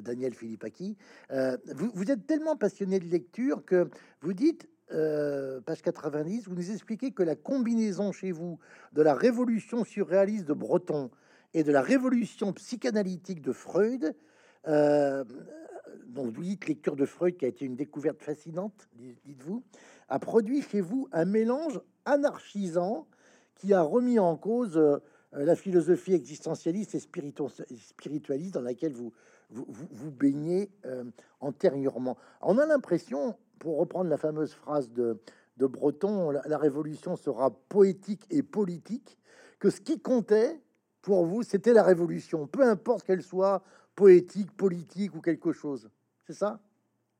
Daniel Philippaki. Euh, vous, vous êtes tellement passionné de lecture que vous dites euh, page 90, vous nous expliquez que la combinaison chez vous de la révolution surréaliste de Breton et de la révolution psychanalytique de Freud, euh, dont vous dites lecture de Freud qui a été une découverte fascinante, di- dites-vous, a produit chez vous un mélange anarchisant qui a remis en cause euh, la philosophie existentialiste et spiritu- spiritualiste dans laquelle vous, vous, baignez euh, antérieurement. On a l'impression, pour reprendre la fameuse phrase de, de Breton, la révolution sera poétique et politique, que ce qui comptait pour vous, c'était la révolution, peu importe qu'elle soit poétique, politique ou quelque chose. C'est ça?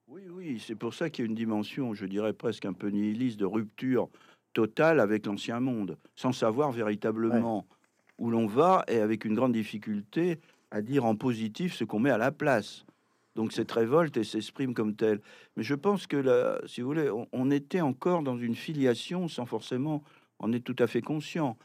Oui, oui, c'est pour ça qu'il y a une dimension, je dirais presque un peu nihiliste, de rupture totale avec l'ancien monde, sans savoir véritablement où l'on va et avec une grande difficulté à dire en positif ce qu'on met à la place. Donc cette révolte et s'exprime comme telle. Mais je pense que, là, si vous voulez, on, on était encore dans une filiation sans forcément en être tout à fait conscient.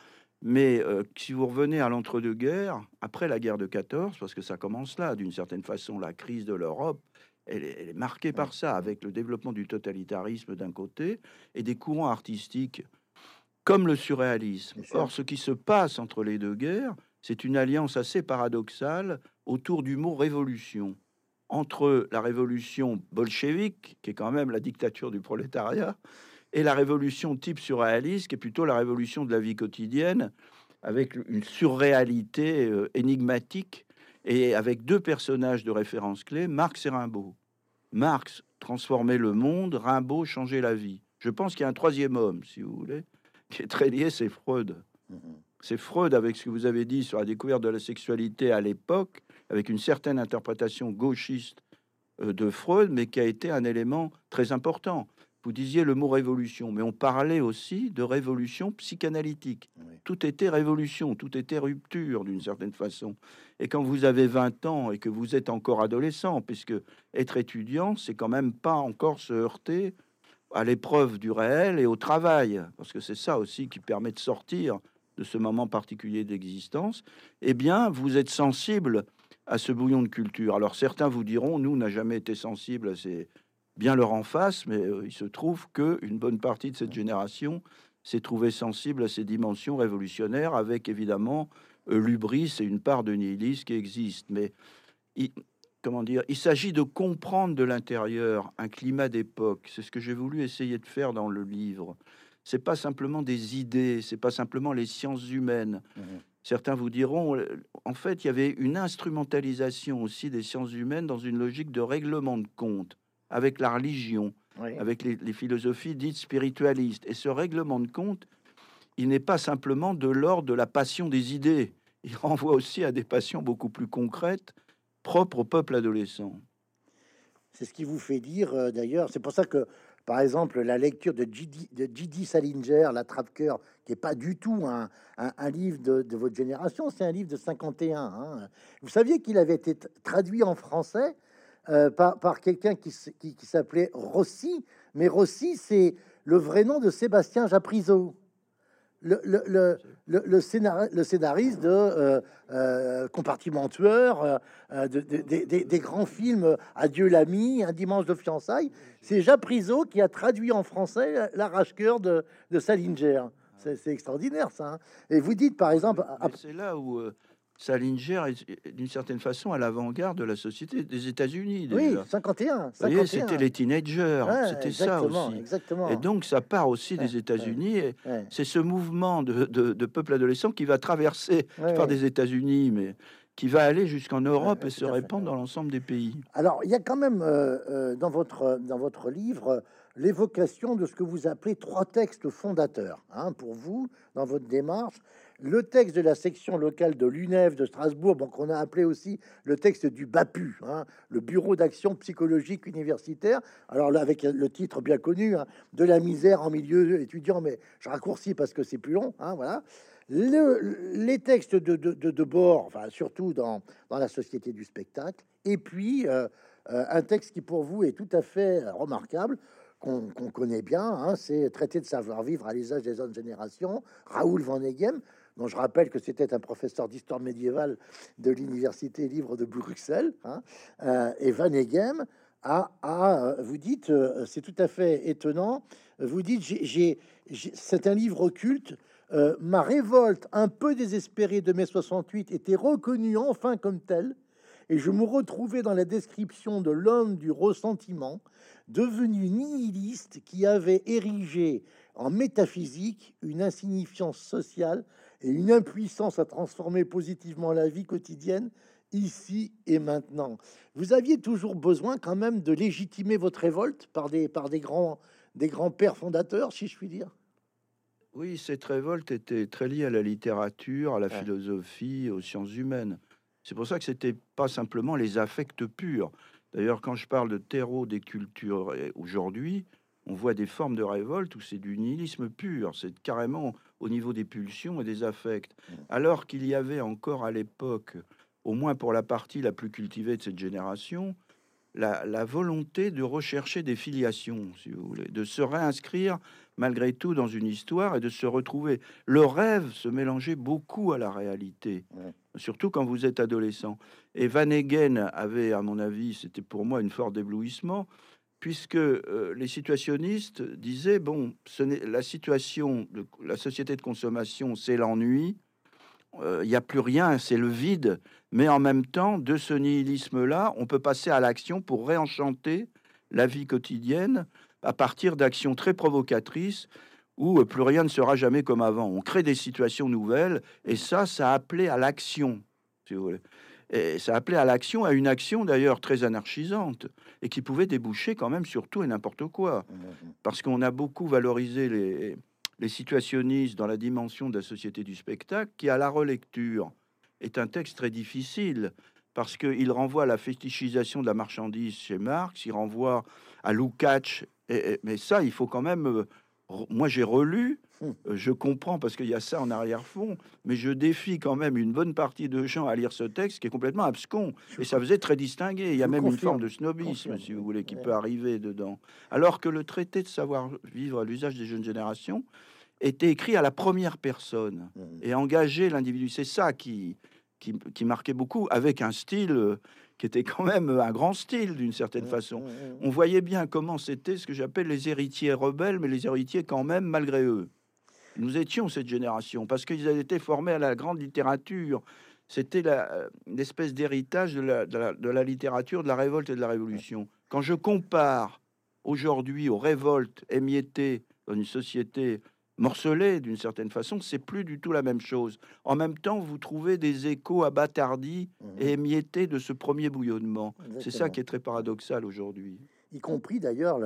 Mais euh, si vous revenez à l'entre-deux-guerres, après la guerre de 14, parce que ça commence là, d'une certaine façon, la crise de l'Europe, elle est, elle est marquée par ça, avec le développement du totalitarisme d'un côté et des courants artistiques comme le surréalisme. Or, ce qui se passe entre les deux guerres, c'est une alliance assez paradoxale autour du mot révolution. Entre la révolution bolchevique, qui est quand même la dictature du prolétariat, et la révolution type surréaliste, qui est plutôt la révolution de la vie quotidienne, avec une surréalité euh, énigmatique, et avec deux personnages de référence clés, Marx et Rimbaud. Marx transformait le monde, Rimbaud changeait la vie. Je pense qu'il y a un troisième homme, si vous voulez, qui est très lié, c'est Freud. C'est Freud, avec ce que vous avez dit sur la découverte de la sexualité à l'époque, avec une certaine interprétation gauchiste euh, de Freud, mais qui a été un élément très important. Vous disiez le mot révolution, mais on parlait aussi de révolution psychanalytique. Oui. Tout était révolution, tout était rupture d'une certaine façon. Et quand vous avez 20 ans et que vous êtes encore adolescent, puisque être étudiant, c'est quand même pas encore se heurter à l'épreuve du réel et au travail, parce que c'est ça aussi qui permet de sortir de ce moment particulier d'existence, eh bien, vous êtes sensible à ce bouillon de culture. Alors certains vous diront, nous, on n'a jamais été sensible à ces bien leur en face, mais euh, il se trouve que une bonne partie de cette génération s'est trouvée sensible à ces dimensions révolutionnaires, avec évidemment euh, l'ubris et une part de nihilisme qui existe. Mais il- comment dire Il s'agit de comprendre de l'intérieur un climat d'époque. C'est ce que j'ai voulu essayer de faire dans le livre. C'est pas simplement des idées, c'est pas simplement les sciences humaines. Mhm. Certains vous diront, euh, en fait, il y avait une instrumentalisation aussi des sciences humaines dans une logique de règlement de compte avec la religion, Oui. avec les, les philosophies dites spiritualistes. Et ce règlement de compte, il n'est pas simplement de l'ordre de la passion des idées. Il renvoie aussi à des passions beaucoup plus concrètes, propres au peuple adolescent. C'est ce qui vous fait dire, euh, d'ailleurs, c'est pour ça que, par exemple, la lecture de J.D. de J.D. Salinger, La Trappe-Cœur, qui n'est pas du tout un, un- un livre de, de votre génération, c'est un livre de 51. hein. Vous saviez qu'il avait été traduit en français euh, par, par quelqu'un qui, qui, qui s'appelait Rossi, mais Rossi, c'est le vrai nom de Sébastien Japrisot. Le, le, le, le, le scénar- le scénariste de euh, euh, Compartiment tueur, euh, de- de- de- des- grands films Adieu l'ami, Un dimanche de fiançailles, c'est Japrisot qui a traduit en français l'arrache-cœur de, de Salinger. C'est extraordinaire ça. hein. Et vous dites par exemple, C'est là où Salinger est d'une certaine façon à l'avant-garde de la société des États-Unis. oui, déjà. 51, Vous voyez, 51. c'était les teenagers, Ouais, c'était ça aussi. Exactement. Et donc, ça part aussi Ouais, des États-Unis. Ouais, C'est ce mouvement de, de, de peuple adolescent qui va traverser, par des États-unis, mais qui va aller jusqu'en Europe et se répandre dans l'ensemble des pays. Alors, il y a quand même euh, euh, dans, votre, dans votre livre l'évocation de ce que vous appelez trois textes fondateurs hein, pour vous dans votre démarche. Le texte de la section locale de l'UNEF de Strasbourg, bon, qu'on a appelé aussi le texte du BAPU, hein, le Bureau d'action psychologique universitaire. Alors là, avec le titre bien connu, hein, de la misère en milieu étudiant, mais je raccourcis parce que c'est plus long. voilà. Le, les textes de, de, bord, surtout dans, dans, la société du spectacle, et puis euh, euh, un texte qui pour vous est tout à fait remarquable, qu'on connaît bien, hein, c'est Traité de savoir-vivre à l'usage des autres générations, Raoul Van Eghem, dont je rappelle que c'était un professeur d'histoire médiévale de l'université libre de Bruxelles, hein, euh, et Van Eghem a, a vous dites, c'est tout à fait étonnant, vous dites, c'est un livre occulte, euh, ma révolte un peu désespérée de mai 68 était reconnue enfin comme telle, et je me retrouvais dans la description de l'homme du ressentiment, devenu nihiliste, qui avait érigé en métaphysique une insignifiance sociale et une impuissance à transformer positivement la vie quotidienne ici et maintenant. Vous aviez toujours besoin quand même de légitimer votre révolte par des, par des grands, des grands pères fondateurs, si je puis dire? Oui, cette révolte était très liée à la littérature, à la philosophie, aux sciences humaines. C'est pour ça que c'était pas simplement les affects purs. D'ailleurs, quand je parle de terreau des cultures aujourd'hui, on voit des formes de révolte où c'est du nihilisme pur, c'est carrément au niveau des pulsions et des affects. Mmh. Alors qu'il y avait encore à l'époque, au moins pour la partie la plus cultivée de cette génération, la, volonté de rechercher des filiations, si vous voulez, de se réinscrire malgré tout dans une histoire et de se retrouver. Le rêve se mélangeait beaucoup à la réalité, surtout quand vous êtes adolescent. Et Van Egen avait, à mon avis, c'était pour moi une forte éblouissement, puisque euh, les situationnistes disaient bon, ce la situation de la société de consommation, c'est l'ennui. Euh, il n'y a plus rien, c'est le vide. Mais en même temps, de ce nihilisme-là, on peut passer à l'action pour réenchanter la vie quotidienne à partir d'actions très provocatrices où plus rien ne sera jamais comme avant. On crée des situations nouvelles et ça, ça a appelé à l'action, si vous voulez. Et ça a appelé à l'action, à une action d'ailleurs très anarchisante et qui pouvait déboucher quand même sur tout et n'importe quoi. Parce qu'on a beaucoup valorisé les, les situationnistes dans la dimension de la société du spectacle, qui à la relecture est un texte très difficile parce qu'il renvoie à la fétichisation de la marchandise chez Marx, il renvoie à Lukács, et, mais ça, il faut quand même. Euh, moi, j'ai relu, hum. euh, je comprends parce qu'il y a ça en arrière-fond, mais je défie quand même une bonne partie de gens à lire ce texte qui est complètement abscon. Et ça faisait très distingué. Il y a même une forme de snobisme, si vous voulez, qui peut arriver dedans. Alors que le traité de savoir-vivre à l'usage des jeunes générations était écrit à la première personne hum. et engager l'individu. C'est ça qui, qui, marquait beaucoup, avec un style euh, qui était quand même un grand style d'une certaine mmh, façon. Mmh, mmh. On voyait bien comment c'était ce que j'appelle les héritiers rebelles, mais les héritiers quand même malgré eux. Nous étions cette génération parce qu'ils avaient été formés à la grande littérature. C'était une espèce d'héritage de la, de la littérature, de la révolte et de la révolution. Quand je compare aujourd'hui aux révoltes émiettées dans une société morcelé d'une certaine façon, c'est plus du tout la même chose. En même temps, vous trouvez des échos abattardis mmh et émiettés de ce premier bouillonnement. C'est ça qui est très paradoxal aujourd'hui. Y compris d'ailleurs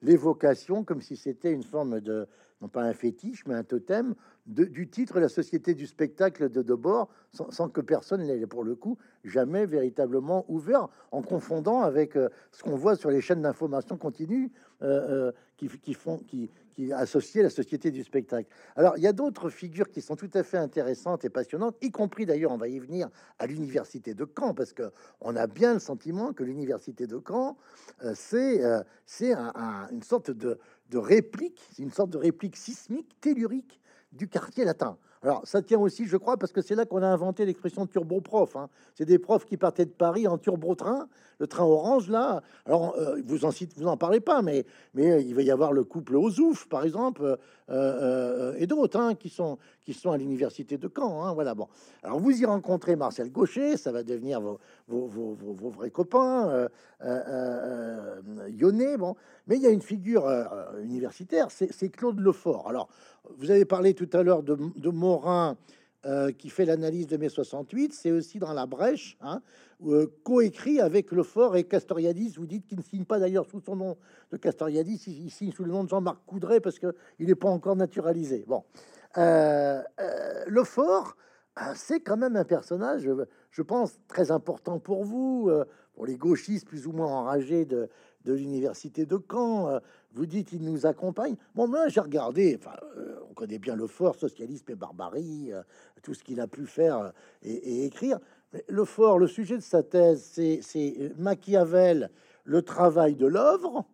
l'évocation, comme si c'était une forme de, pas un fétiche, mais un totem du titre La Société du spectacle de Debord, sans, sans que personne n'ait pour le coup jamais véritablement ouvert, en confondant avec euh, ce qu'on voit sur les chaînes d'information continue euh, euh, qui, qui, font, qui, qui associait la société du spectacle. Alors, il y a d'autres figures qui sont tout à fait intéressantes et passionnantes, y compris d'ailleurs, on va y venir, à l'université de Caen, parce que on a bien le sentiment que l'université de Caen, c'est c'est une sorte de, de réplique, une sorte de réplique sismique, tellurique du quartier latin. Alors, ça tient aussi, je crois, parce que c'est là qu'on a inventé l'expression turbo-prof. Hein. C'est des profs qui partaient de Paris en turbo-train, le train orange, là. Alors, euh, vous en cite, vous en parlez pas, mais, mais euh, il va y avoir le couple Ozouf, par exemple, euh, et d'autres hein, qui, sont, qui sont à l'université de Caen. Hein, voilà, bon. Alors, vous y rencontrez Marcel Gaucher, ça va devenir vos, vos, vos, vos vrais copains, Yonnet, bon. Mais il y a une figure universitaire, c'est Claude Lefort. Alors, vous avez parlé tout à l'heure de, de Euh, qui fait l'analyse de mai 68, c'est aussi dans la brèche, hein, euh, coécrit avec Lefort et Castoriadis. Vous dites qu'il ne signe pas d'ailleurs sous son nom de Castoriadis, il, signe sous le nom de Jean-Marc Coudray parce que il n'est pas encore naturalisé. Bon, euh, euh Lefort, ah, c'est quand même un personnage, je pense, très important pour vous, pour les gauchistes plus ou moins enragés de l'université de Caen. Vous dites il nous accompagne. Bon, moi j'ai regardé, enfin, on connaît bien le fort, socialisme et barbarie, tout ce qu'il a pu faire et, et écrire. Le fort, le sujet de sa thèse, c'est Machiavel, le travail de l'œuvre.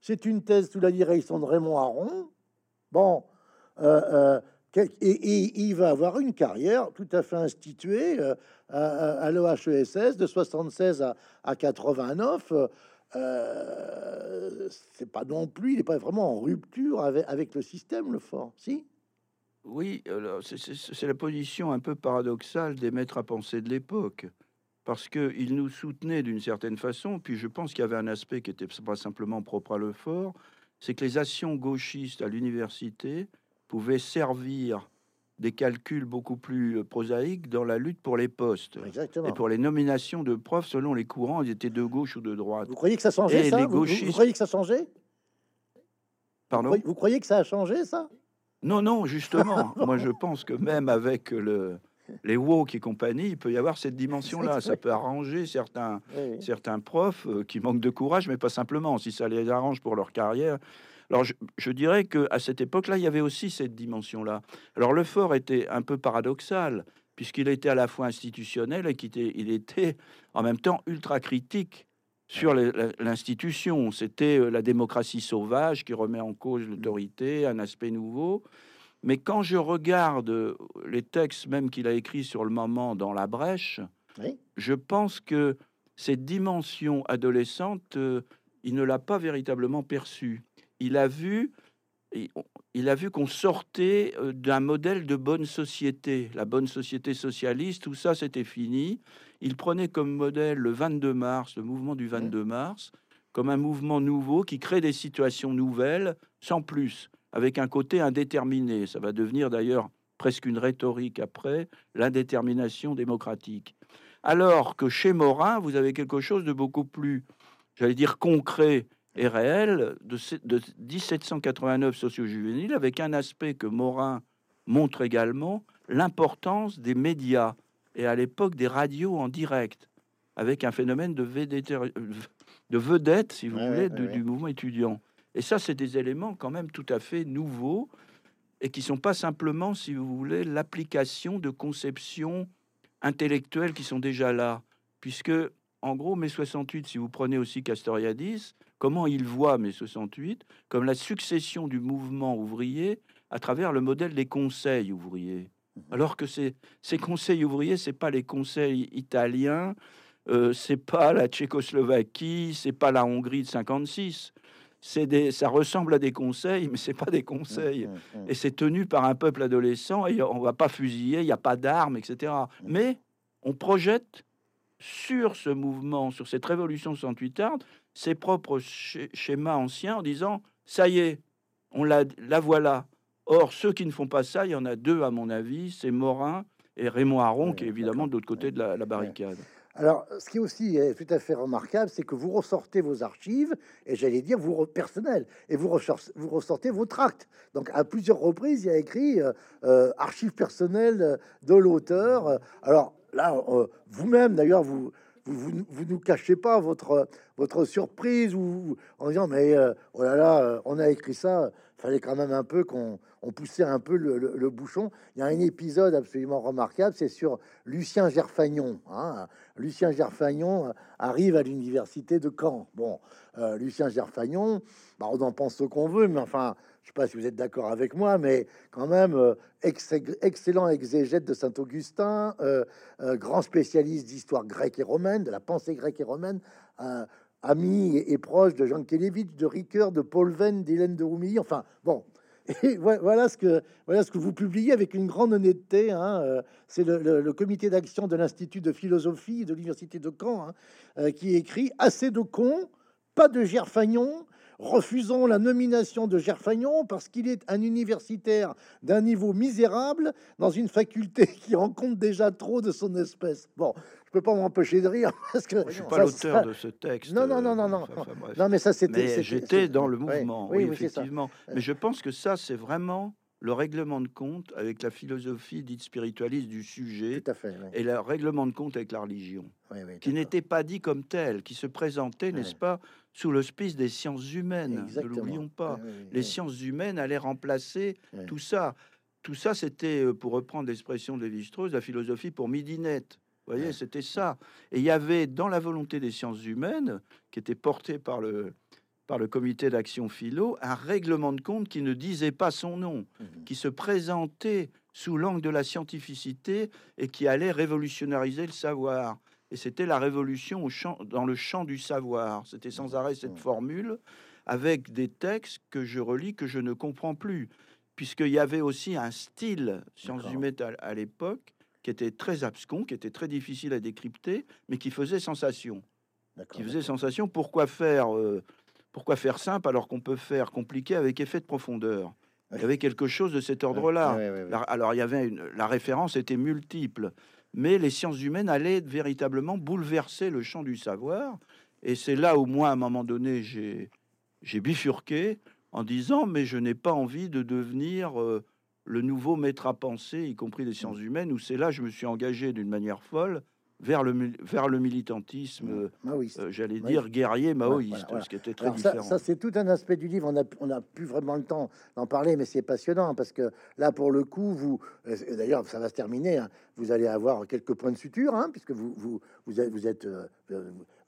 C'est une thèse sous la direction de Raymond Aron. Bon, euh, euh, et, il va avoir une carrière tout à fait instituée euh, à, l'OHESS de 76 à, à 89. C'est pas non plus, il n'est pas vraiment en rupture avec, le système, le fort, si? Oui, c'est la position un peu paradoxale des maîtres à penser de l'époque, parce qu'ils nous soutenaient d'une certaine façon, puis je pense qu'il y avait un aspect qui était pas simplement propre à l'effort, c'est que les actions gauchistes à l'université pouvaient servir des calculs beaucoup plus euh, prosaïques dans la lutte pour les postes et pour les nominations de profs selon les courants, ils étaient de gauche ou de droite. Vous croyez que ça changeait ça vous, croyez que ça changeait? Pardon? Vous croyez que ça a changé ça? Non, non, justement. moi, je pense que même avec le, les woke et compagnie, il peut y avoir cette dimension-là. Ça peut arranger certains, certains profs euh, qui manquent de courage, mais pas simplement, si ça les arrange pour leur carrière. Alors, je, dirais que à cette époque-là, il y avait aussi cette dimension-là. Alors, le fort était un peu paradoxal, puisqu'il était à la fois institutionnel et qu'il était, il était en même temps ultra critique sur l'institution. C'était euh, la démocratie sauvage qui remet en cause l'autorité, un aspect nouveau. Mais quand je regarde euh, les textes même qu'il a écrits sur le moment dans la brèche, je pense que cette dimension adolescente, euh, il ne l'a pas véritablement perçue. Il a vu, il a vu qu'on sortait d'un modèle de bonne société, la bonne société socialiste, tout ça c'était fini. Il prenait comme modèle le 22 mars, le mouvement du 22 mars, comme un mouvement nouveau qui crée des situations nouvelles, sans plus, avec un côté indéterminé. Ça va devenir d'ailleurs presque une rhétorique après, l'indétermination démocratique. Alors que chez Morin, vous avez quelque chose de beaucoup plus, j'allais dire, concret et réel, de, de 1789 socio-juvénile, avec un aspect que Morin montre également, l'importance des médias et à l'époque des radios en direct, avec un phénomène de de vedette si vous voulez, du mouvement étudiant. Et ça, c'est des éléments quand même tout à fait nouveaux et qui sont pas simplement, si vous voulez, l'application de conceptions intellectuelles qui sont déjà là, puisque en gros, mai 68, si vous prenez aussi Castoriadis, comment il voit mai 68 comme la succession du mouvement ouvrier à travers le modèle des conseils ouvriers. Alors que ces, ces conseils ouvriers, c'est pas les conseils italiens, euh, c'est pas la Tchécoslovaquie, c'est pas la Hongrie de 56. C'est des, ça ressemble à des conseils, mais c'est pas des conseils. Mmh, mmh, mmh. Et c'est tenu par un peuple adolescent. Et on va pas fusiller, il n'y a pas d'armes, etc. Mais on projette sur ce mouvement, sur cette révolution 68 arde, ses propres schémas anciens en disant ça y est, on la, la voilà. Or, ceux qui ne font pas ça, il y en a deux, à mon avis, c'est Morin et Raymond Aron, qui est évidemment de l'autre côté de la, barricade. Alors, ce qui est aussi tout à fait remarquable, c'est que vous ressortez vos archives, et j'allais dire vous personnel, et vous, vous ressortez vos tracts. Donc, à plusieurs reprises, il y a écrit euh, euh, archives personnelles de l'auteur. Alors là, euh, vous-même, d'ailleurs, vous, vous, vous, nous cachez pas votre, surprise ou en disant mais oh là là, on a écrit ça, fallait quand même un peu qu'on on poussait un peu le, bouchon. Il y a un épisode absolument remarquable, c'est sur Lucien Gerfagnon. Hein. Lucien Gerfagnon euh, arrive à l'université de Caen. Bon, euh, Lucien Gerfagnon, bah, on en pense ce qu'on veut, mais enfin, je sais pas si vous êtes d'accord avec moi, mais quand même, euh, excellent exégète de Saint-Augustin, grand spécialiste d'histoire grecque et romaine, de la pensée grecque et romaine, ami et, proche de Jean Kelevitch, de Ricoeur, de Paul Venn, d'Hélène de Roumilly. Enfin, bon, voilà ce, que, voilà ce que vous publiez avec une grande honnêteté. Hein, euh, c'est le, comité d'action de l'Institut de philosophie de l'Université de Caen hein, euh, qui écrit Assez de cons, pas de gerfagnon. Refusons la nomination de Gerfagnon parce qu'il est un universitaire d'un niveau misérable dans une faculté qui rencontre déjà trop de son espèce. Bon, je peux pas m'empêcher de rire parce que je suis pas l'auteur de ce texte. Non, non, non, non, non. non, mais ça c'était. J'étais dans le mouvement, oui, effectivement. Mais je pense que ça, c'est vraiment le règlement de compte avec la philosophie dite spiritualiste du sujet et le règlement de compte avec la religion, qui n'était pas dit comme tel, qui se présentait, n'est-ce pas, sous l'hospice des sciences humaines. Ne l'oublions pas. Les sciences humaines allaient remplacer tout ça. Tout ça, c'était, euh, pour reprendre l'expression de Lévi-Strauss, la philosophie pour midinette. Vous voyez, c'était ça. Et il y avait dans la volonté des sciences humaines, qui était portée par le, par le comité d'action philo un règlement de compte qui ne disait pas son nom, mhm. qui se présentait sous l'angle de la scientificité et qui allait révolutionnariser le savoir. Et c'était la révolution au champ, dans le champ du savoir. C'était sans arrêt cette formule avec des textes que je relis que je ne comprends plus, puisqu'il y avait aussi un style sciences humaines à, l'époque qui était très abscon, qui était très difficile à décrypter, mais qui faisait sensation. Qui faisait sensation. Pourquoi faire euh, pourquoi faire simple alors qu'on peut faire compliqué avec effet de profondeur? Il y avait quelque chose de cet ordre-là. alors il y avait une, la référence était multiple, mais les sciences humaines allaient véritablement bouleverser le champ du savoir. Et c'est là où moi, à un moment donné, j'ai bifurqué en disant mais je n'ai pas envie de devenir euh, le nouveau maître à penser, y compris les sciences humaines, où c'est là je me suis engagé d'une manière folle vers le, vers le militantisme, euh, j'allais dire guerrier maoïste, ce qui était très différent. Ça, c'est tout un aspect du livre. On a, on a plus vraiment le temps d'en parler, mais c'est passionnant parce que là, pour le coup, vous, euh, d'ailleurs, ça va se terminer. Hein. vous allez avoir quelques points de suture, hein, puisque vous, vous, vous êtes, vous êtes euh,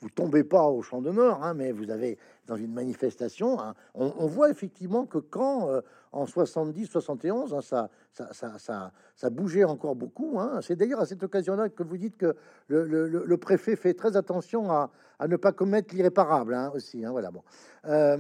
vous tombez pas au champ de mort, hein, mais vous avez dans une manifestation, hein, on, voit effectivement que quand euh, en 70, 71, hein, ça, ça, ça, ça, ça, bougeait encore beaucoup. C'est d'ailleurs à cette occasion-là que vous dites que le, préfet fait très attention à, ne pas commettre l'irréparable aussi. voilà bon. Euh,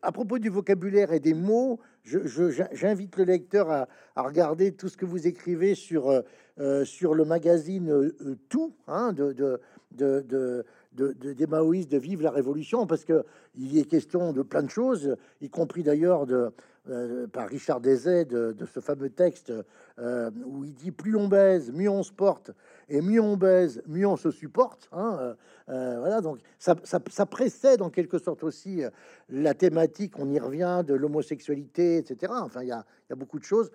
à propos du vocabulaire et des mots, j'invite le lecteur à, regarder tout ce que vous écrivez sur, euh, sur le magazine Tout de, de, de, de, des maoïstes de vivre la révolution, parce que il est question de plein de choses, y compris d'ailleurs de euh, par Richard Deset de, ce fameux texte euh, où il dit plus on baise, mieux on se porte, et mieux on baise, mieux on se supporte. Hein, euh, voilà, donc ça, ça, précède en quelque sorte aussi la thématique, on y revient, de l'homosexualité, etc. Enfin, il y a, y a, beaucoup de choses.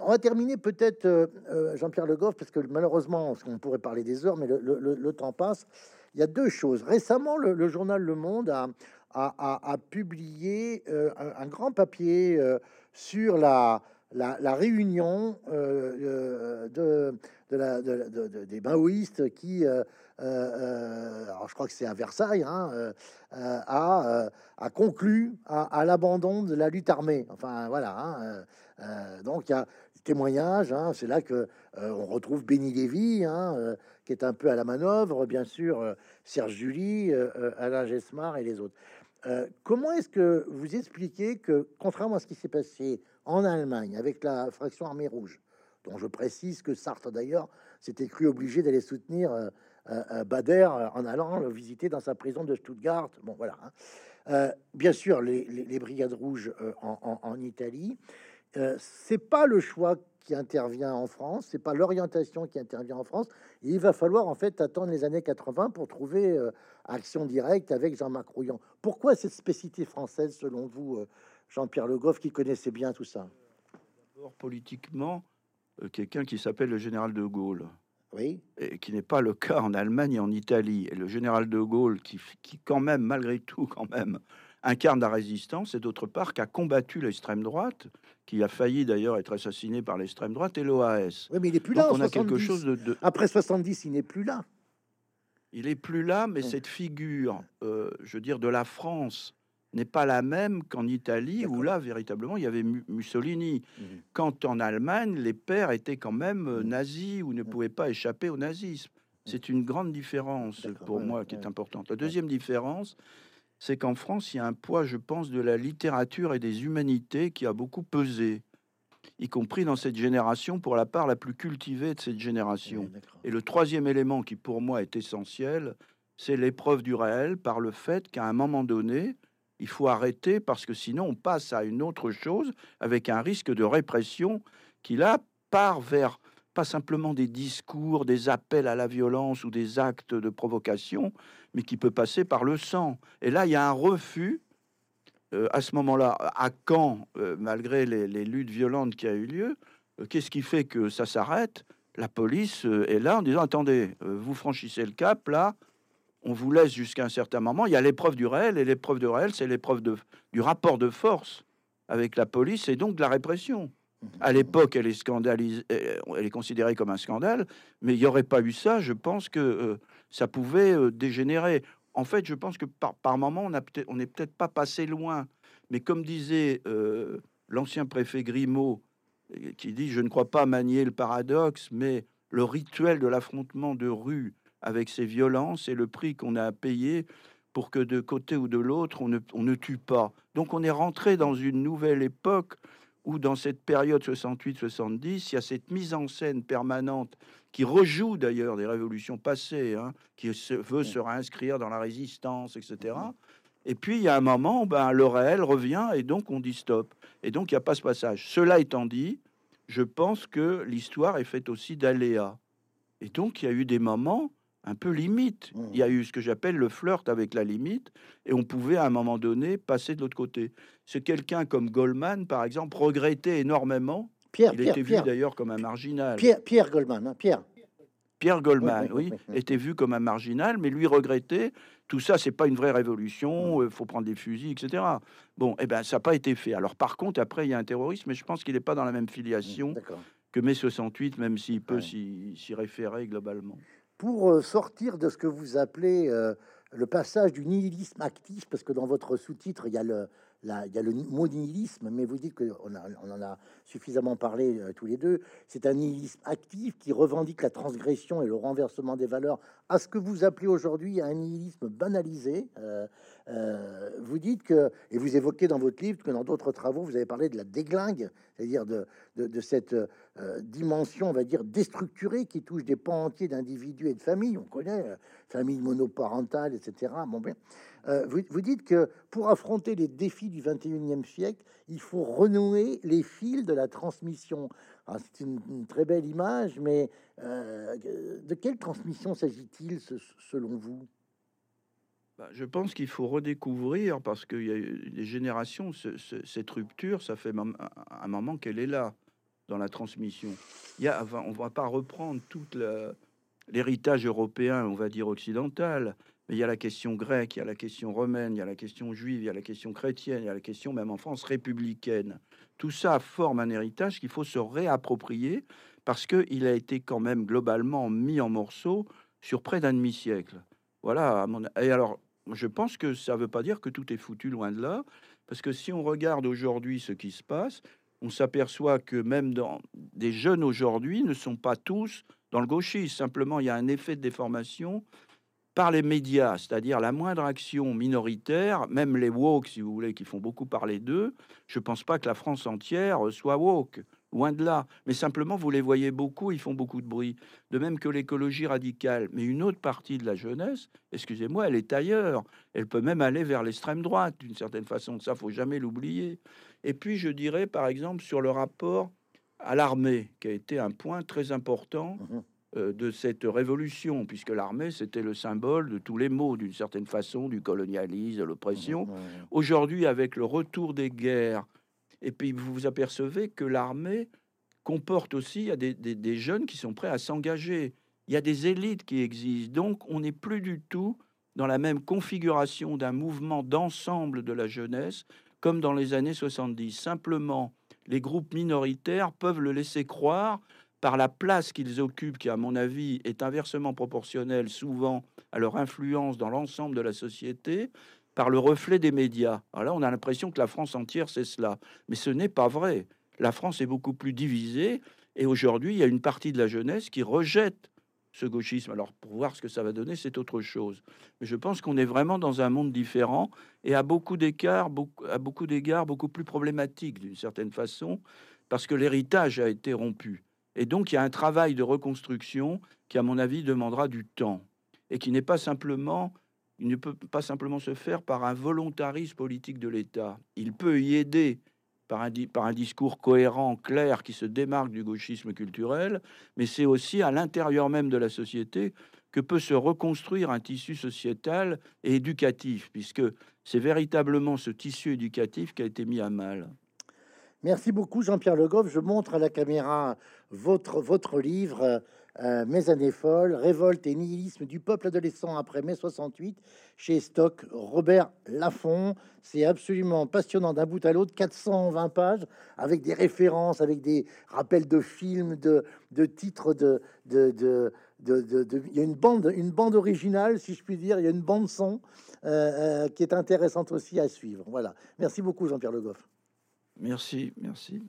On va terminer peut-être, Jean-Pierre Le Goff, parce que malheureusement, on pourrait parler des heures, mais le temps passe il y a deux choses. Récemment, le, journal Le Monde a, a, publié euh, un, grand papier euh, sur la, la, réunion euh, de, de, la, des maoïstes qui, alors je crois que c'est à Versailles, hein, a, a, conclu à, l'abandon de la lutte armée. Enfin voilà. Hein, donc il y a Hein, c'est là que on retrouve Béni Lévy, hein, qui est un peu à la manœuvre, bien sûr, euh, Serge Julie, euh, euh, Alain Gesmar et les autres. comment est-ce que vous expliquez que, contrairement à ce qui s'est passé en Allemagne avec la fraction armée rouge, dont je précise que Sartre d'ailleurs s'était cru obligé d'aller soutenir Bader en allant le visiter dans sa prison de Stuttgart. Bon, voilà. Hein. bien sûr, les, brigades rouges en, Italie, c'est pas le choix qui intervient en France, c'est pas l'orientation qui intervient en France. il va falloir en fait attendre les années 80 pour trouver euh, action directe avec Jean-Marc Rouillon. Pourquoi cette spécificité française selon vous, euh, Jean-Pierre Le Goff, qui connaissait bien tout ça? D'abord politiquement, euh, quelqu'un qui s'appelle le général de Gaulle. Oui. Et qui n'est pas le cas en Allemagne et en Italie. Et le général de Gaulle, qui, qui quand même, malgré tout, quand même, incarne la résistance, et d'autre part, qui a combattu l'extrême droite, qui a failli d'ailleurs être assassiné par l'extrême droite et l'OAS. Oui, mais il est plus là. on a quelque chose de, Après 70, il n'est plus là. Il est plus là, mais cette figure, euh, je veux dire, de la France n'est pas la même qu'en Italie, où là, véritablement, il y avait Mussolini. Mmh. Quand en Allemagne, les pères étaient quand même euh, mmh. nazis ou ne mmh. pouvaient pas échapper au nazisme. C'est une grande différence pour moi qui est importante. La deuxième différence, c'est qu'en France, il y a un poids, je pense, de la littérature et des humanités qui a beaucoup pesé, y compris dans cette génération, pour la part la plus cultivée de cette génération. et le troisième élément qui, pour moi, est essentiel, c'est l'épreuve du réel par le fait qu'à un moment donné, il faut arrêter parce que sinon on passe à une autre chose avec un risque de répression qui là part vers pas simplement des discours, des appels à la violence ou des actes de provocation, mais qui peut passer par le sang. Et là, il y a un refus euh, à ce moment-là, à Caen, euh, malgré les, luttes violentes qui a eu lieu, euh, qu'est-ce qui fait que ça s'arrête? La police est là en disant attendez, vous franchissez le cap, là, on vous laisse jusqu'à un certain moment. Il y a l'épreuve du réel, et l'épreuve du réel, c'est l'épreuve du rapport de force avec la police et donc de la répression. À l'époque, elle est scandalisée, elle est considérée comme un scandale, mais il n'y aurait pas eu ça. Je pense que euh, ça pouvait euh, dégénérer. En fait, je pense que par, par moment, on n'est peut-être pas passé loin. Mais comme disait euh, l'ancien préfet Grimaud, qui dit Je ne crois pas manier le paradoxe, mais le rituel de l'affrontement de rue avec ses violences et le prix qu'on a à payer pour que de côté ou de l'autre, on ne tue pas. Donc on est rentré dans une nouvelle époque où dans cette période 68-70, il y a cette mise en scène permanente qui rejoue d'ailleurs des révolutions passées, hein, qui se, veut se réinscrire dans la résistance, etc. Et puis il y a un moment, ben, le réel revient et donc on dit stop. Et donc il n'y a pas ce passage. Cela étant dit, je pense que l'histoire est faite aussi d'aléas. Et donc il y a eu des moments un peu limite. Mmh. Il y a eu ce que j'appelle le flirt avec la limite, et on pouvait à un moment donné passer de l'autre côté. C'est quelqu'un comme Goldman, par exemple, regrettait énormément. Pierre, il était vu d'ailleurs comme un marginal. Pierre, Pierre Goldman, hein, Pierre. Pierre Goldman, oui, était vu comme un marginal, mais lui regrettait. Tout ça, c'est pas une vraie révolution. Il mmh. faut prendre des fusils, etc. Bon, eh ben, ça n'a pas été fait. Alors, par contre, après, il y a un terrorisme, mais je pense qu'il n'est pas dans la même filiation mmh, que mai 68, même s'il peut s'y référer globalement pour euh, sortir de ce que vous appelez euh, le passage du nihilisme actif, parce que dans votre sous-titre, il y a le, mot nihilisme, mais vous dites qu'on on en a suffisamment parlé euh, tous les deux. C'est un nihilisme actif qui revendique la transgression et le renversement des valeurs à ce que vous appelez aujourd'hui un nihilisme banalisé. Euh, euh, vous dites que, et vous évoquez dans votre livre que dans d'autres travaux, vous avez parlé de la déglingue, c'est-à-dire de, cette dimension, on va dire, déstructurée qui touche des pans entiers d'individus et de familles. On connaît famille monoparentale, etc. Bon, bien. Vous, dites que pour affronter les défis du 21e siècle, il faut renouer les fils de la transmission. C'est une, très belle image, mais euh, de quelle transmission s'agit-il selon vous? Bah, je pense qu'il faut redécouvrir, parce qu'il y a des générations, cette rupture, ça fait un, moment qu'elle est là dans la transmission. Il y a, on ne va pas reprendre tout l'héritage européen, on va dire occidental, mais il y a la question grecque, il y a la question romaine, il y a la question juive, il y a la question chrétienne, il y a la question même en France républicaine. Tout ça forme un héritage qu'il faut se réapproprier parce qu'il a été quand même globalement mis en morceaux sur près d'un demi-siècle. Voilà. Et alors, je pense que ça ne veut pas dire que tout est foutu loin de là, parce que si on regarde aujourd'hui ce qui se passe, on s'aperçoit que même dans des jeunes aujourd'hui ne sont pas tous dans le gauchisme. Simplement, il y a un effet de déformation par les médias, c'est-à-dire la moindre action minoritaire, même les woke, si vous voulez, qui font beaucoup parler d'eux, je ne pense pas que la France entière soit woke, loin de là. Mais simplement, vous les voyez beaucoup, ils font beaucoup de bruit. De même que l'écologie radicale. Mais une autre partie de la jeunesse, excusez-moi, elle est ailleurs. Elle peut même aller vers l'extrême droite, d'une certaine façon. Ça, faut jamais l'oublier. Et puis, je dirais, par exemple, sur le rapport à l'armée, qui a été un point très important. Mmh euh, de cette révolution, puisque l'armée, c'était le symbole de tous les maux, d'une certaine façon, du colonialisme, de l'oppression. Aujourd'hui, avec le retour des guerres, et puis vous vous apercevez que l'armée comporte aussi, il y a des, jeunes qui sont prêts à s'engager. Il y a des élites qui existent. Donc, on n'est plus du tout dans la même configuration d'un mouvement d'ensemble de la jeunesse comme dans les années 70. Simplement, les groupes minoritaires peuvent le laisser croire par la place qu'ils occupent, qui à mon avis est inversement proportionnelle souvent à leur influence dans l'ensemble de la société, par le reflet des médias. Alors là, on a l'impression que la France entière, c'est cela. Mais ce n'est pas vrai. La France est beaucoup plus divisée, et aujourd'hui, il y a une partie de la jeunesse qui rejette ce gauchisme. Alors, pour voir ce que ça va donner, c'est autre chose. Mais je pense qu'on est vraiment dans un monde différent et à beaucoup d'écarts, à beaucoup d'égards, beaucoup plus problématique d'une certaine façon, parce que l'héritage a été rompu. Et donc, il y a un travail de reconstruction qui, à mon avis, demandera du temps et qui n'est pas simplement il ne peut pas simplement se faire par un volontarisme politique de l'État. Il peut y aider par un, par un discours cohérent, clair, qui se démarque du gauchisme culturel, mais c'est aussi à l'intérieur même de la société que peut se reconstruire un tissu sociétal et éducatif, puisque c'est véritablement ce tissu éducatif qui a été mis à mal. Merci beaucoup Jean-Pierre Le Goff. Je montre à la caméra votre, votre livre euh, Mes années folles, révolte et nihilisme du peuple adolescent après mai 68 chez Stock Robert Laffont. C'est absolument passionnant d'un bout à l'autre, 420 pages avec des références, avec des rappels de films, de, de titres de, de, de il y a une bande, une bande originale, si je puis dire, il y a une bande son euh, euh, qui est intéressante aussi à suivre. Voilà. Merci beaucoup, Jean-Pierre Le Goff. Merci, merci.